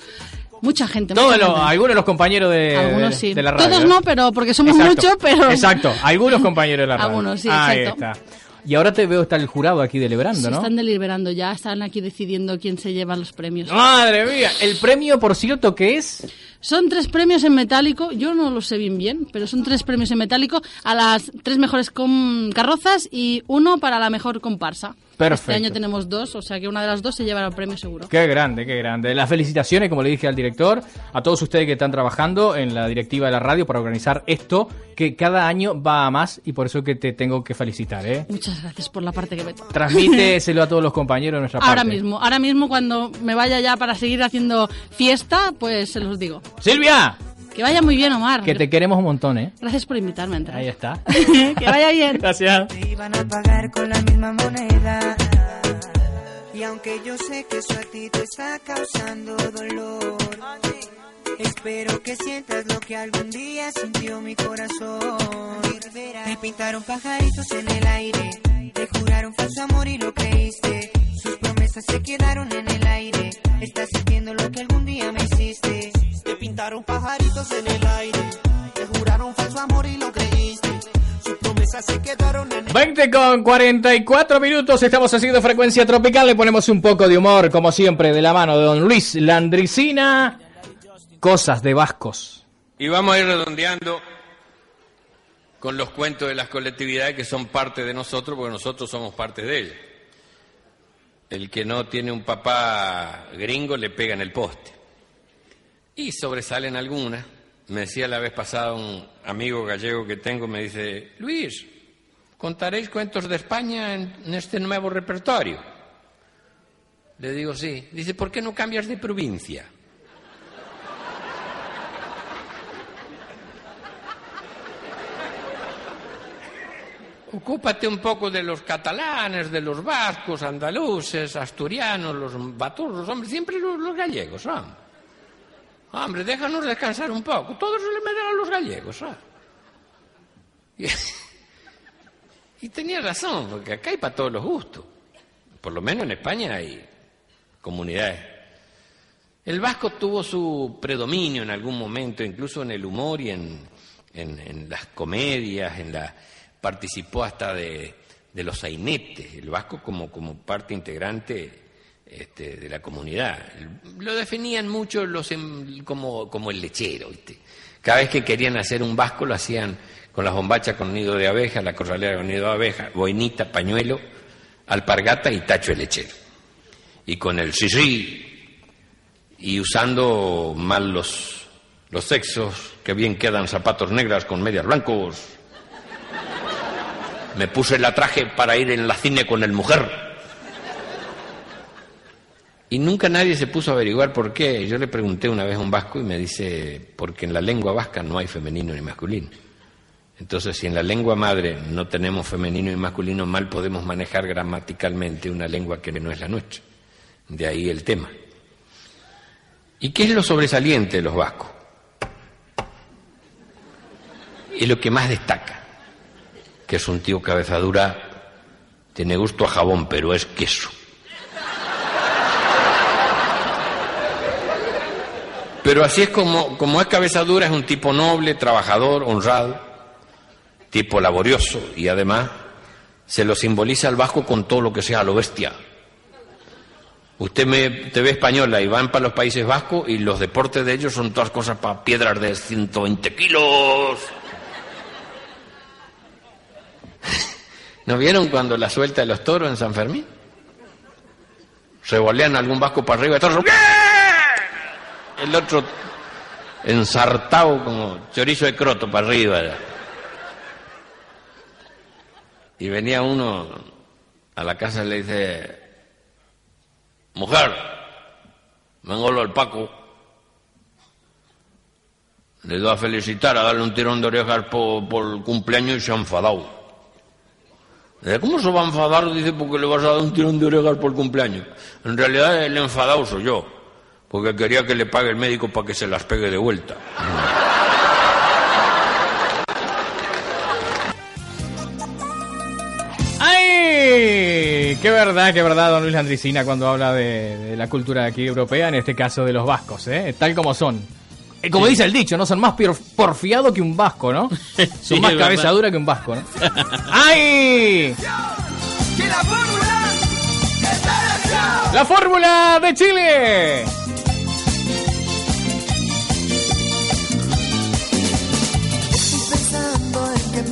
mucha gente. Todos los, algunos de los compañeros de, Algunos de- sí. de la radio. Todos no, pero porque somos Exacto. muchos, pero... Exacto, algunos compañeros de la radio. Algunos, sí, Ahí exacto. está. Y ahora te veo está el jurado aquí deliberando, Se ¿no? están deliberando ya, están aquí decidiendo quién se lleva los premios. Madre mía, el premio, por cierto, que es... Son tres premios en metálico, yo no lo sé bien bien, pero son tres premios en metálico a las tres mejores com- carrozas y uno para la mejor comparsa. Perfecto. Este año tenemos dos, o sea que una de las dos se llevará el premio seguro. Qué grande, qué grande. Las felicitaciones, como le dije al director, a todos ustedes que están trabajando en la directiva de la radio para organizar esto, que cada año va a más y por eso que te tengo que felicitar, ¿eh? Muchas gracias por la parte que me toca. Transmíteselo a todos los compañeros de nuestra parte. Ahora mismo, ahora mismo cuando me vaya ya para seguir haciendo fiesta, pues se los digo. Silvia, Que vaya muy bien, Omar. que te queremos un montón, ¿eh? Gracias por invitarme a entrar. Ahí está. que vaya bien. Gracias. iban a pagar con la misma moneda. Y aunque yo sé que eso a ti te está causando dolor, espero que sientas lo que algún día sintió mi corazón. Me pintaron pajaritos en el aire, te juraron falso amor y lo creíste. promesas se quedaron en el aire. Estás sintiendo lo que algún día me hiciste. Te pintaron pajaritos en el aire. Te juraron falso amor y lo creíste. Sus promesas se quedaron en el 20 con 44 minutos, estamos haciendo frecuencia tropical, le ponemos un poco de humor, como siempre, de la mano de don Luis Landricina. Cosas de vascos. Y vamos a ir redondeando con los cuentos de las colectividades que son parte de nosotros, porque nosotros somos parte de ellas. El que no tiene un papá gringo le pega en el poste. Y sobresalen algunas. Me decía la vez pasada un amigo gallego que tengo, me dice, Luis, ¿contaréis cuentos de España en, este nuevo repertorio? Le digo, sí. Dice, ¿por qué no cambias de provincia? Ocúpate un poco de los catalanes, de los vascos, andaluces, asturianos, los baturros, hombre, siempre los, gallegos, hombre. Hombre, déjanos descansar un poco. Todos se le meten a los gallegos, ¿sabes? Y, tenía razón, porque acá hay para todos los gustos. Por lo menos en España hay comunidades. El vasco tuvo su predominio en algún momento, incluso en el humor y en, las comedias, en la participó hasta de, los sainetes, el vasco como parte integrante este, de la comunidad. Lo definían mucho los em- como, como el lechero. Cada vez que querían hacer un vasco lo hacían con las bombachas con nido de abeja, la corralera con nido de abeja, boinita, pañuelo, alpargata y tacho de lechero. Y con el sí y usando mal los, los sexos, que bien quedan zapatos negras con medias blancos. Me puse la traje para ir en la cine con el mujer. Y nunca nadie se puso a averiguar por qué. Yo le pregunté una vez a un vasco y me dice, porque en la lengua vasca no hay femenino ni masculino. Entonces, si en la lengua madre no tenemos femenino y masculino, mal podemos manejar gramaticalmente una lengua que no es la nuestra. De ahí el tema. ¿Y qué es lo sobresaliente de los vascos? Y lo que más destaca, que es un tío cabeza dura, tiene gusto a jabón, pero es queso. Pero así es como, como es cabeza dura, es un tipo noble, trabajador, honrado, tipo laborioso y además se lo simboliza al vasco con todo lo que sea lo bestia. Usted me, te ve española y van para los Países Vascos y los deportes de ellos son todas cosas para piedras de 120 kilos. ¿No vieron cuando la suelta de los toros en San Fermín? Revolean algún vasco para arriba y todos. El otro ensartado como chorizo de croto para arriba. Y venía uno a la casa y le dice, mujer, vengo lo del Paco. Le doy a felicitar, a darle un tirón de orejas por, por el cumpleaños y se ha enfadado. Dice, ¿Cómo se va a enfadar? Dice, porque le vas a dar un tirón de orejas por el cumpleaños. En realidad el enfadado soy yo, porque quería que le pague el médico para que se las pegue de vuelta. ¡Ay! Qué verdad, qué verdad, don Luis Landricina, cuando habla de, de la cultura de aquí europea, en este caso de los vascos, ¿eh? Tal como son. Eh, como Sí. dice el dicho, ¿no? Son más porfiado que un vasco, ¿no? Son Sí, más cabeza dura que un vasco, ¿no? ¡Ay! La fórmula de Chile.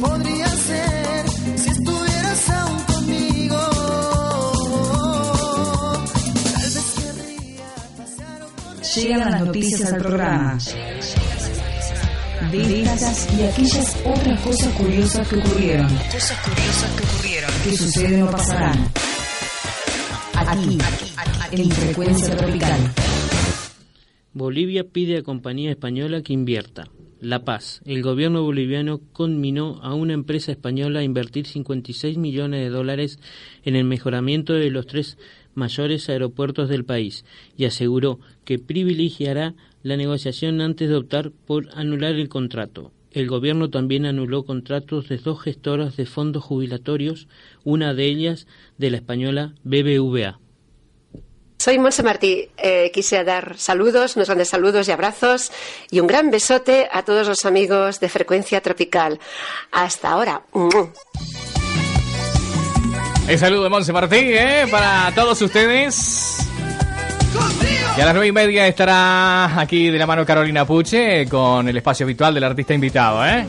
Podría ser si estuvieras aún conmigo. Tal vez querría pasar otro Llegan las noticias al programa. De estas y aquellas otras cosas curiosas que ocurrieron. Cosas curiosas que ocurrieron. Que suceden o pasarán. Aquí, en frecuencia tropical. Bolivia pide a compañía española que invierta. La Paz. El gobierno boliviano conminó a una empresa española a invertir 56 millones de dólares en el mejoramiento de los tres mayores aeropuertos del país y aseguró que privilegiará la negociación antes de optar por anular el contrato. El gobierno también anuló contratos de dos gestoras de fondos jubilatorios, una de ellas de la española BBVA. Soy Monse Martí. Eh, quise dar saludos, unos grandes saludos y abrazos y un gran besote a todos los amigos de Frecuencia Tropical. Hasta ahora. El saludo de Monse Martí, ¿eh? Para todos ustedes. Y a las nueve y media estará aquí de la mano Carolina Puche con el espacio habitual del artista invitado, ¿eh?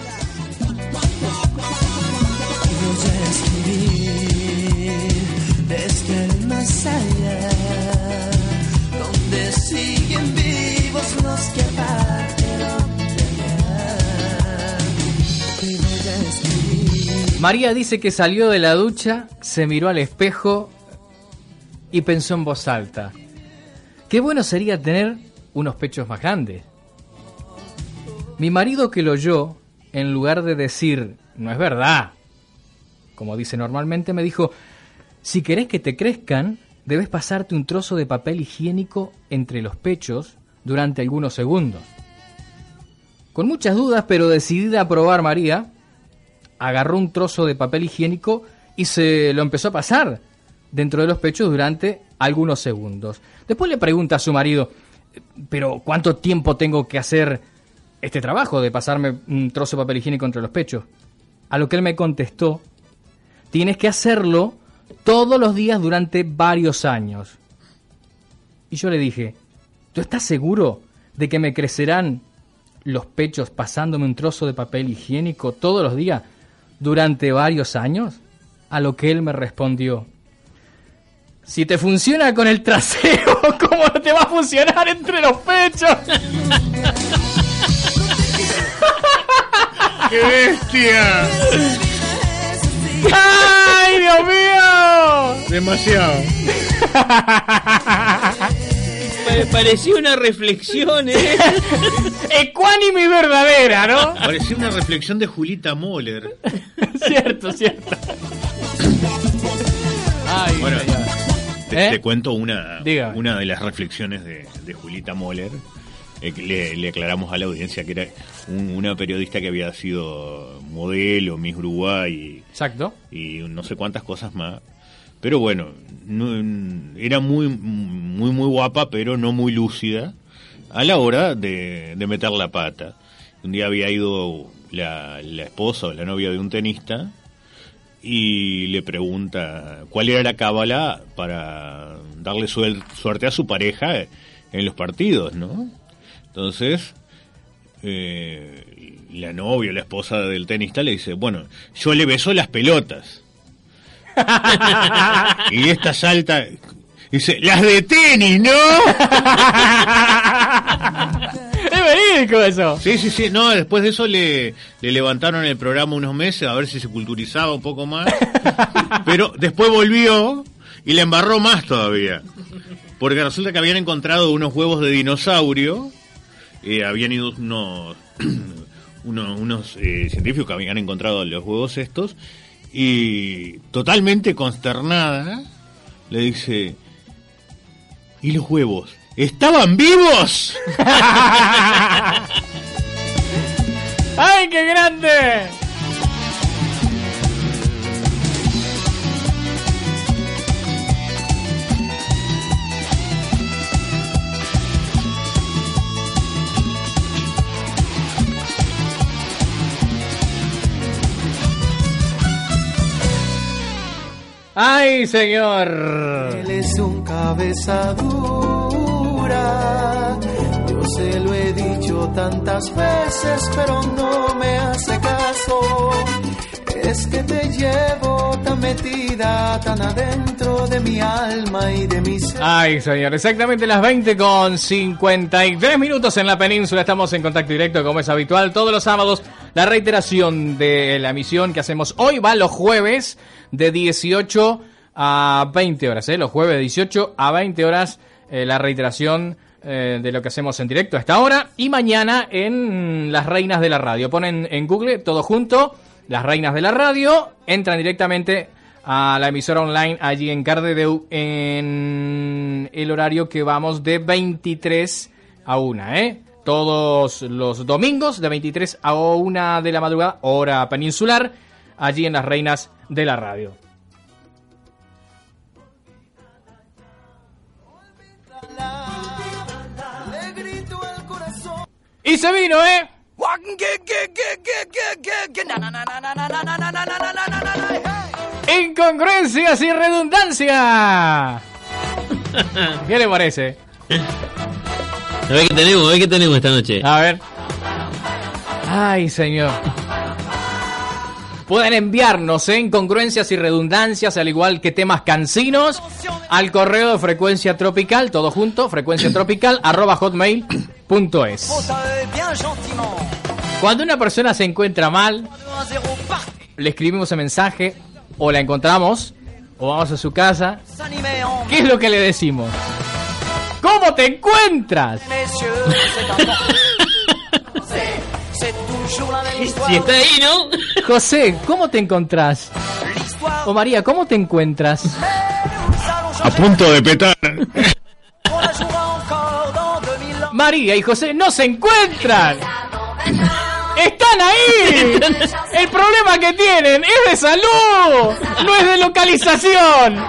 María dice que salió de la ducha, se miró al espejo y pensó en voz alta. Qué bueno sería tener unos pechos más grandes. Mi marido que lo oyó, en lugar de decir, no es verdad, como dice normalmente, me dijo, si querés que te crezcan, debes pasarte un trozo de papel higiénico entre los pechos durante algunos segundos. Con muchas dudas, pero decidida a probar María, agarró un trozo de papel higiénico y se lo empezó a pasar dentro de los pechos durante algunos segundos. Después le pregunta a su marido, pero ¿cuánto tiempo tengo que hacer este trabajo de pasarme un trozo de papel higiénico entre los pechos? A lo que él me contestó, tienes que hacerlo todos los días durante varios años. Y yo le dije, ¿tú estás seguro de que me crecerán los pechos pasándome un trozo de papel higiénico todos los días durante varios años? A lo que él me respondió, si te funciona con el trasero, ¿cómo no te va a funcionar entre los pechos? ¡Qué bestia! ¡Ay, Dios mío! Demasiado. Me pareció una reflexión, ¿eh? Ecuánime y verdadera, ¿no? Parecía una reflexión de Julita Moller. cierto, cierto. Ay, Bueno, te, ¿Eh? te cuento una, Dígame. una de las reflexiones de, de Julita Moller. Eh, le, le aclaramos a la audiencia que era un- una periodista que había sido modelo, Miss Uruguay Exacto. y no sé cuántas cosas más. Pero bueno, era muy, muy, muy guapa, pero no muy lúcida a la hora de, de meter la pata. Un día había ido la, la esposa o la novia de un tenista y le pregunta cuál era la cábala para darle suerte a su pareja en los partidos, ¿no? Entonces, eh, la novia, la esposa del tenista le dice, bueno, yo le beso las pelotas. Y esta salta, dice, las de tenis, ¿no? Es verídico eso. Sí, sí, sí. No, después de eso le, le levantaron el programa unos meses a ver si se culturizaba un poco más. Pero después volvió y le embarró más todavía. Porque resulta que habían encontrado unos huevos de dinosaurio. eh, habían ido unos, unos, unos, eh, científicos que habían encontrado los huevos estos. Y totalmente consternada le dice, ¿y los huevos? ¿Estaban vivos? ¡Ay, qué grande! ¡Ay, señor! Él es un cabeza dura. Yo se lo he dicho tantas veces, pero no me hace caso. Es que te llevo tan metida, tan adentro de mi alma y de mi ser. Ay, señor, exactamente las 20 con 53 minutos en la península. Estamos en contacto directo, como es habitual, todos los sábados. La reiteración de la emisión que hacemos hoy va los jueves de 18 a 20 horas. ¿eh? Los jueves de 18 a 20 horas, eh, la reiteración eh, de lo que hacemos en directo a esta hora. Y mañana en Las Reinas de la Radio. Ponen en Google todo junto, Las Reinas de la Radio, entran directamente a la emisora online allí en Cardedeu en el horario que vamos de 23 a 1, ¿eh? todos los domingos de 23 a 1 de la madrugada, hora peninsular, allí en las reinas de la radio. Y se vino, ¿eh? Incongruencias y redundancia. ¿Qué le parece? A ver qué tenemos, a ver qué tenemos esta noche. A ver. Ay, señor. Pueden enviarnos ¿eh? incongruencias y redundancias, al igual que temas cansinos, al correo de frecuencia tropical, todo junto, frecuencia tropical, arroba hotmail.es. Cuando una persona se encuentra mal, le escribimos el mensaje, o la encontramos, o vamos a su casa. ¿Qué es lo que le decimos? ¿Cómo te encuentras? Si está ahí, ¿no? José, ¿cómo te encontrás? O María, ¿cómo te encuentras? A punto de petar. María y José no se encuentran. ¡Están ahí! El problema que tienen es de salud, no es de localización.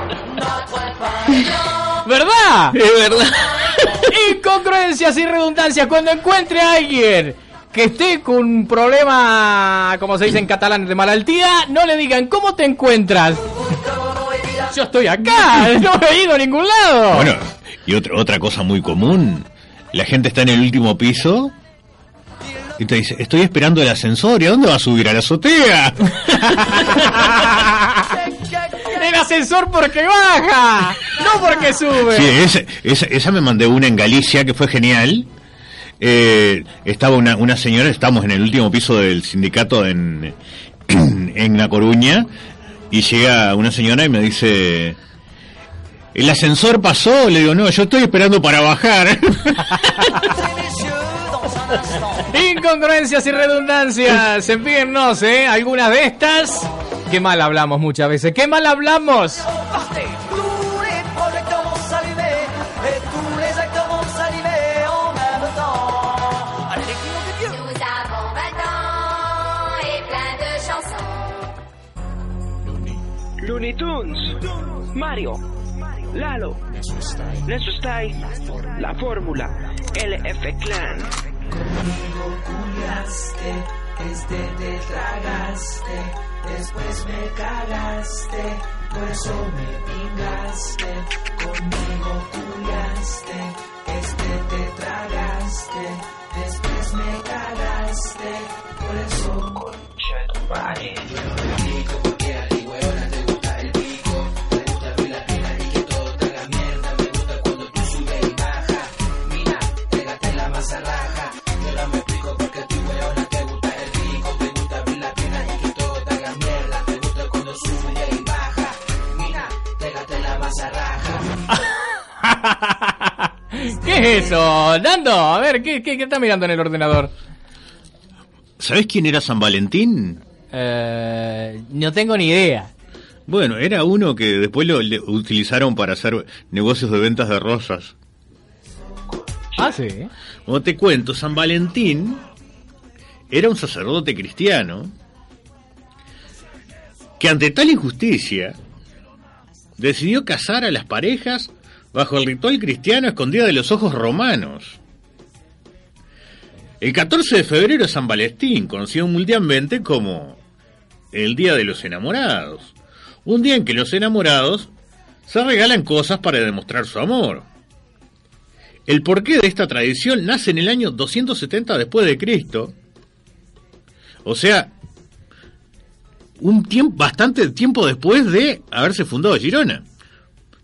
¿Verdad? Es verdad. Incongruencias y redundancias. Cuando encuentre a alguien que esté con un problema, como se dice en catalán, de malaltía, no le digan, ¿cómo te encuentras? Yo estoy acá, no he ido a ningún lado. Bueno, y otra, otra cosa muy común. La gente está en el último piso y te dice, estoy esperando el ascensor. ¿Y a dónde va a subir? ¿A la azotea? Ascensor porque baja, no porque sube. Sí, esa, esa, esa me mandé una en Galicia que fue genial. Eh, estaba una, una señora, estamos en el último piso del sindicato en, en La Coruña, y llega una señora y me dice, ¿el ascensor pasó? Le digo, no, yo estoy esperando para bajar. Incongruencias y redundancias. Envíennos, ¿eh? Algunas de estas. Qué mal hablamos muchas veces. Qué mal hablamos. Tous les projecteurs vont s'allumer et tous les acteurs vont s'animer en même temps. Allez, les clients des dieux. Nous avons 20 ans et plein de chansons. Looney Tunes, Mario, Lalo, Neso Style, La Fórmula, LF Clan. Conmigo este te tragaste, después me cagaste, por eso me pingaste. Conmigo culiaste, este te tragaste, después me cagaste, por eso concha eso? Nando, a ver, ¿qué, qué, qué está mirando en el ordenador? ¿Sabes quién era San Valentín? Eh, no tengo ni idea. Bueno, era uno que después lo le utilizaron para hacer negocios de ventas de rosas. Ah, sí. Como te cuento, San Valentín era un sacerdote cristiano que ante tal injusticia decidió casar a las parejas bajo el ritual cristiano escondida de los ojos romanos. El 14 de febrero es San Valentín, conocido mundialmente como el Día de los Enamorados. Un día en que los enamorados se regalan cosas para demostrar su amor. El porqué de esta tradición nace en el año 270 después de Cristo. O sea, un tiempo, bastante tiempo después de haberse fundado Girona.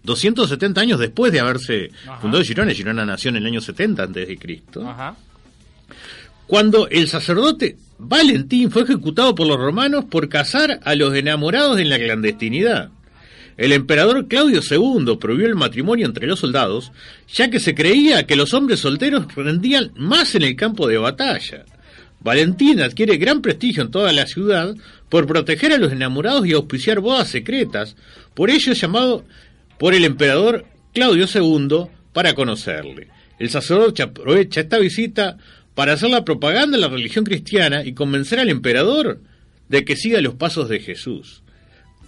270 años después de haberse Ajá. fundado Girona. Girona nació en el año 70 antes de Cristo. Ajá. Cuando el sacerdote Valentín fue ejecutado por los romanos por casar a los enamorados en la clandestinidad. El emperador Claudio II prohibió el matrimonio entre los soldados, ya que se creía que los hombres solteros rendían más en el campo de batalla. Valentín adquiere gran prestigio en toda la ciudad por proteger a los enamorados y auspiciar bodas secretas, por ello es llamado por el emperador Claudio II para conocerle. El sacerdote aprovecha esta visita para hacer la propaganda de la religión cristiana y convencer al emperador de que siga los pasos de Jesús.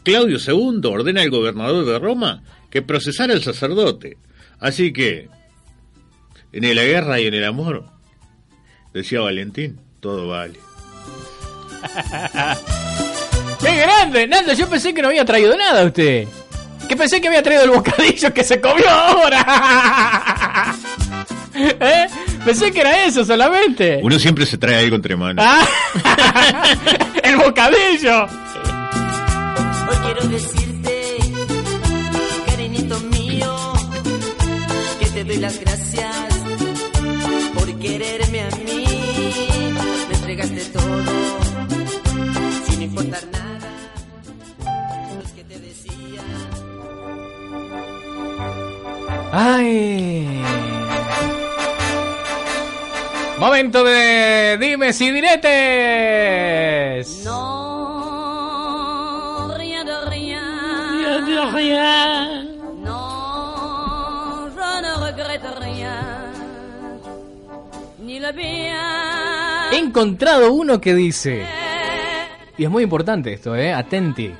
Claudio II ordena al gobernador de Roma que procesara al sacerdote. Así que, en la guerra y en el amor, Decía Valentín, todo vale. ¡Qué grande! Nando, yo pensé que no había traído nada usted. Que pensé que había traído el bocadillo que se comió ahora. ¿Eh? Pensé que era eso solamente. Uno siempre se trae algo entre manos. Ah. ¡El bocadillo! Hoy quiero decirte, cariñito mío, que te doy las gracias ¡Ay! Momento de dimes y diretes. Non, rien de rien. Rien de rien. Non, je ne regrette rien. Ni le bien. He encontrado uno que dice. Y es muy importante esto, ¿eh? Atenti.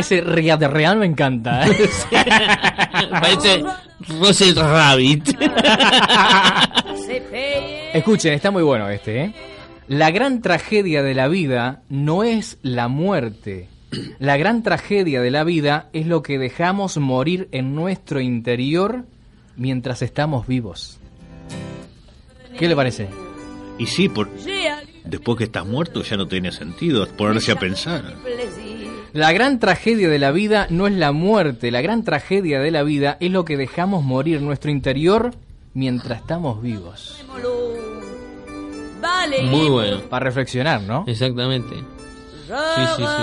Ese ria de real me encanta. ¿eh? Parece Russell Rabbit. Escuchen, está muy bueno este, ¿eh? La gran tragedia de la vida no es la muerte. La gran tragedia de la vida es lo que dejamos morir en nuestro interior mientras estamos vivos. ¿Qué le parece? Y sí, por, después que estás muerto ya no tiene sentido ponerse a pensar. La gran tragedia de la vida no es la muerte, la gran tragedia de la vida es lo que dejamos morir en nuestro interior mientras estamos vivos. Muy bueno. Para reflexionar, ¿no? Exactamente. Sí, sí, sí.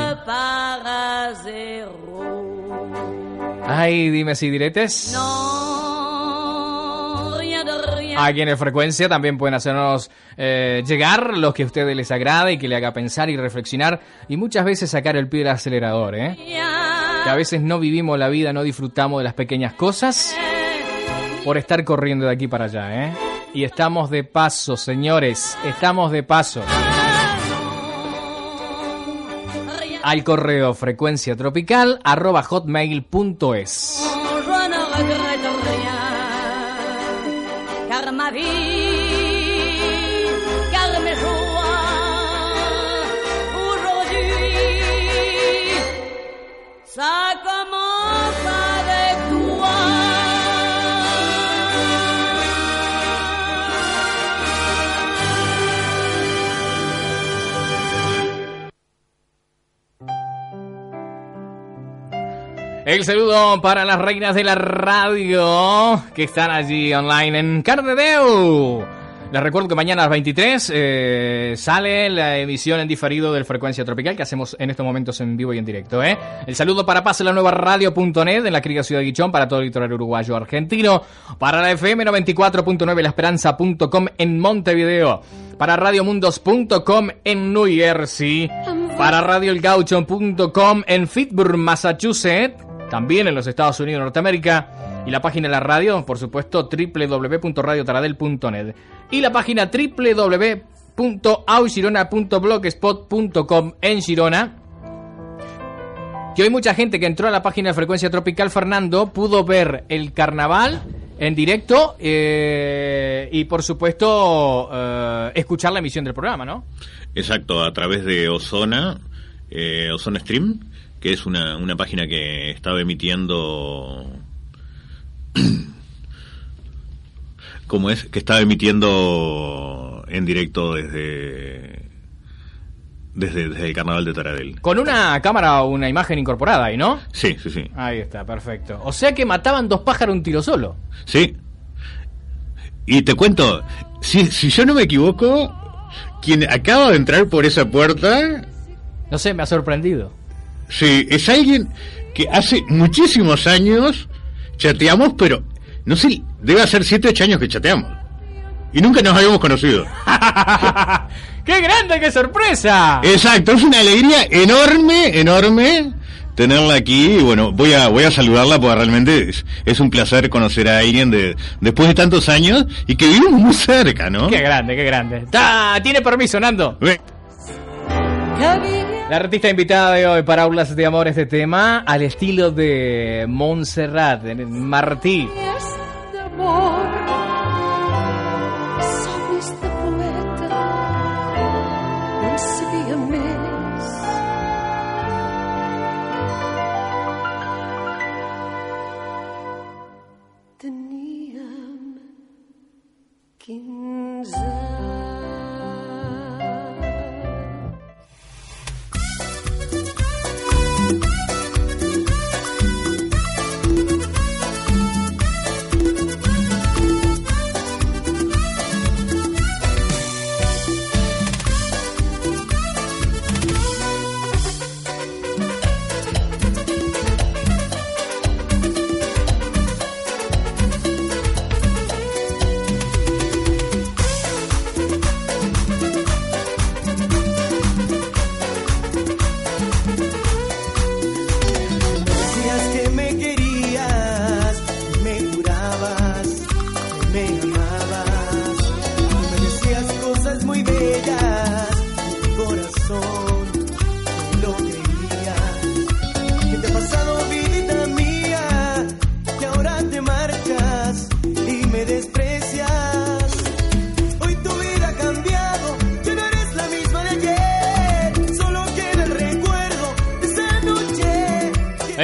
Ay, dime si diretes. Rien en el Frecuencia también pueden hacernos eh, llegar los que a ustedes les agrade y que le haga pensar y reflexionar y muchas veces sacar el pie del acelerador, ¿eh? Que a veces no vivimos la vida, no disfrutamos de las pequeñas cosas por estar corriendo de aquí para allá, ¿eh? Y estamos de paso, señores, estamos de paso. Al correo frecuencia tropical hotmail.es. El saludo para las reinas de la radio que están allí online en Cardedeu. Les recuerdo que mañana a las 23 eh, sale la emisión en diferido del Frecuencia Tropical que hacemos en estos momentos en vivo y en directo. ¿eh? El saludo para Pase la Nueva Radio.net en la querida ciudad de Guichón, para todo el litoral uruguayo argentino, para la FM 94.9 La Esperanza.com en Montevideo, para radiomundos.com en New Jersey, para radioelgaucho.com en Fitburg, Massachusetts, también en los Estados Unidos de Norteamérica, y la página de la radio, por supuesto, www.radiotaradel.net. Y la página www.ausgirona.blogspot.com en Girona. Que hoy mucha gente que entró a la página de Frecuencia Tropical Fernando pudo ver el carnaval en directo eh, y por supuesto eh, escuchar la emisión del programa, ¿no? Exacto, a través de Ozona, eh, Ozona Stream, que es una, una página que estaba emitiendo... como es? Que estaba emitiendo en directo desde, desde, desde el carnaval de Taradell. Con una cámara o una imagen incorporada ahí, ¿no? Sí, sí, sí. Ahí está, perfecto. O sea que mataban dos pájaros un tiro solo. Sí. Y te cuento, si, si yo no me equivoco, quien acaba de entrar por esa puerta, No sé, me ha sorprendido. Sí, es alguien que hace muchísimos años chateamos, pero no sé, debe hacer 7, 8 años que chateamos. Y nunca nos habíamos conocido. ¡Qué grande, qué sorpresa! Exacto, es una alegría enorme, enorme tenerla aquí y bueno, voy a voy a saludarla porque realmente es, es un placer conocer a alguien de después de tantos años y que vivimos muy cerca, ¿no? ¡Qué grande, qué grande! Tiene permiso, Nando. Ve. La artista invitada de hoy para Aulas de Amor este tema al estilo de Montserrat Martí.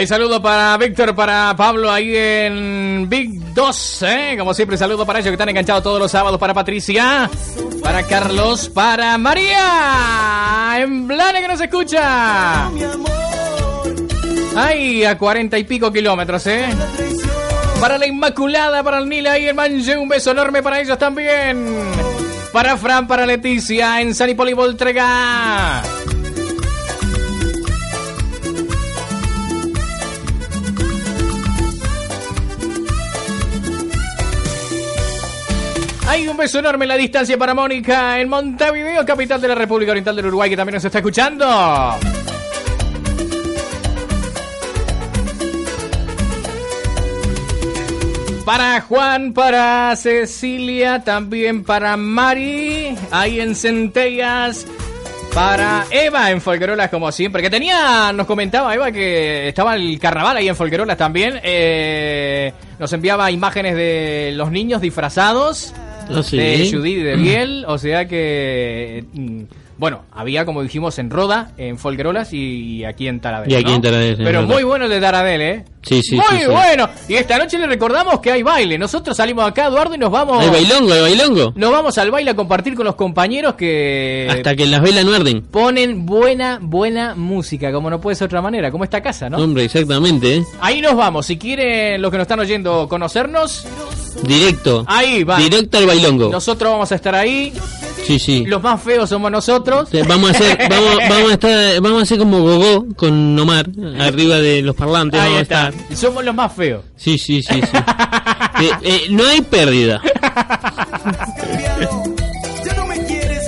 Hey, saludo para Víctor, para Pablo ahí en Big 2, ¿eh? Como siempre, saludo para ellos que están enganchados todos los sábados. Para Patricia, para Carlos, para María, en Blane que nos escucha. Ay, a cuarenta y pico kilómetros, ¿eh? Para la Inmaculada, para el Nila y el Manje, un beso enorme para ellos también. Para Fran, para Leticia, en San Hipólito Voltrega. Hay un beso enorme en la distancia para Mónica en Montevideo, capital de la República Oriental del Uruguay, que también nos está escuchando. Para Juan, para Cecilia, también para Mari, ahí en Centellas. Para Eva en Folguerolas, como siempre. Que tenía, nos comentaba Eva que estaba el carnaval ahí en Folguerolas también. Eh, nos enviaba imágenes de los niños disfrazados. Ah, sí. De Judith de Biel. O sea que. Bueno, había como dijimos en Roda, en Folguerolas y aquí en Taradell. Y aquí ¿no? en Taradell, es Pero muy bueno el de Taradell, ¿eh? Sí, sí, Muy sí, sí. bueno. Y esta noche le recordamos que hay baile. Nosotros salimos acá, Eduardo, y nos vamos. Hay bailongo, hay bailongo. Nos vamos al baile a compartir con los compañeros que Hasta que las velas no arden. ponen buena, buena música, como no puede ser de otra manera, como esta casa, ¿no? Hombre, exactamente, ¿eh? Ahí nos vamos. Si quieren los que nos están oyendo conocernos, Directo. ahí va. Directo al bailongo. Nosotros vamos a estar ahí. Sí, sí. Los más feos somos nosotros. Vamos a hacer, vamos, vamos a estar, vamos a hacer como Gogó con Omar arriba de los parlantes. Ahí vamos a estar. Somos los más feos. Sí, sí, sí, sí. Eh, eh, no hay pérdida.